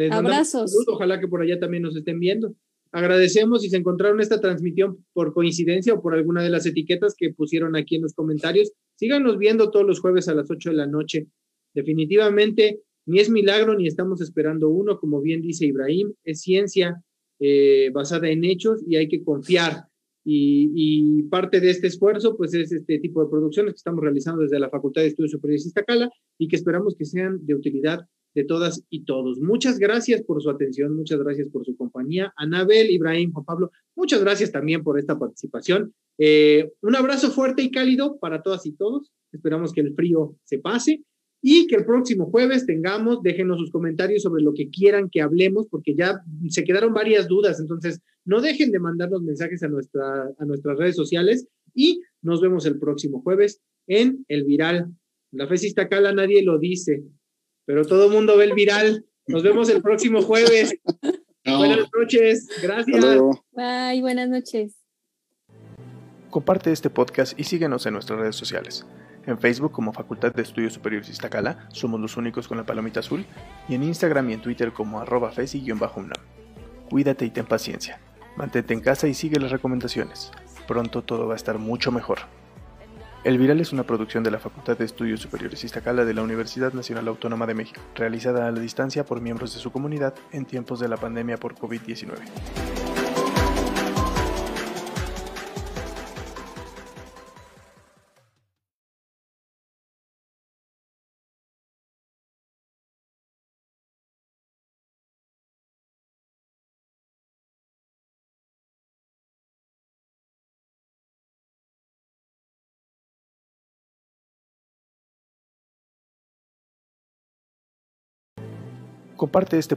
Abrazos. Ojalá que por allá también nos estén viendo. Agradecemos si se encontraron esta transmisión por coincidencia o por alguna de las etiquetas que pusieron aquí en los comentarios. Síganos viendo todos los jueves a las 8 de la noche. Definitivamente, ni es milagro ni estamos esperando uno, como bien dice Ibrahim, es ciencia eh, basada en hechos y hay que confiar. Y, parte de este esfuerzo, pues es este tipo de producciones que estamos realizando desde la Facultad de Estudios Superiores Iztacala y que esperamos que sean de utilidad de todas y todos. Muchas gracias por su atención, muchas gracias por su compañía. Anabel, Ibrahim, Juan Pablo, muchas gracias también por esta participación. Eh, un abrazo fuerte y cálido para todas y todos. Esperamos que el frío se pase y que el próximo jueves tengamos, déjenos sus comentarios sobre lo que quieran que hablemos, porque ya se quedaron varias dudas, entonces no dejen de mandarnos mensajes a, nuestra, a nuestras redes sociales y nos vemos el próximo jueves en El Viral. La fe cala nadie lo dice, pero todo el mundo ve el viral. Nos vemos el próximo jueves. Buenas noches, gracias. Bye, buenas noches. Comparte este podcast y síguenos en nuestras redes sociales. En Facebook como Facultad de Estudios Superiores Iztacala, somos los únicos con la palomita azul, y en Instagram y en Twitter como arroba fesi-unam. Cuídate y ten paciencia. Mantente en casa y sigue las recomendaciones. Pronto todo va a estar mucho mejor. El Viral es una producción de la Facultad de Estudios Superiores Iztacala de la Universidad Nacional Autónoma de México, realizada a la distancia por miembros de su comunidad en tiempos de la pandemia por COVID-19. Comparte este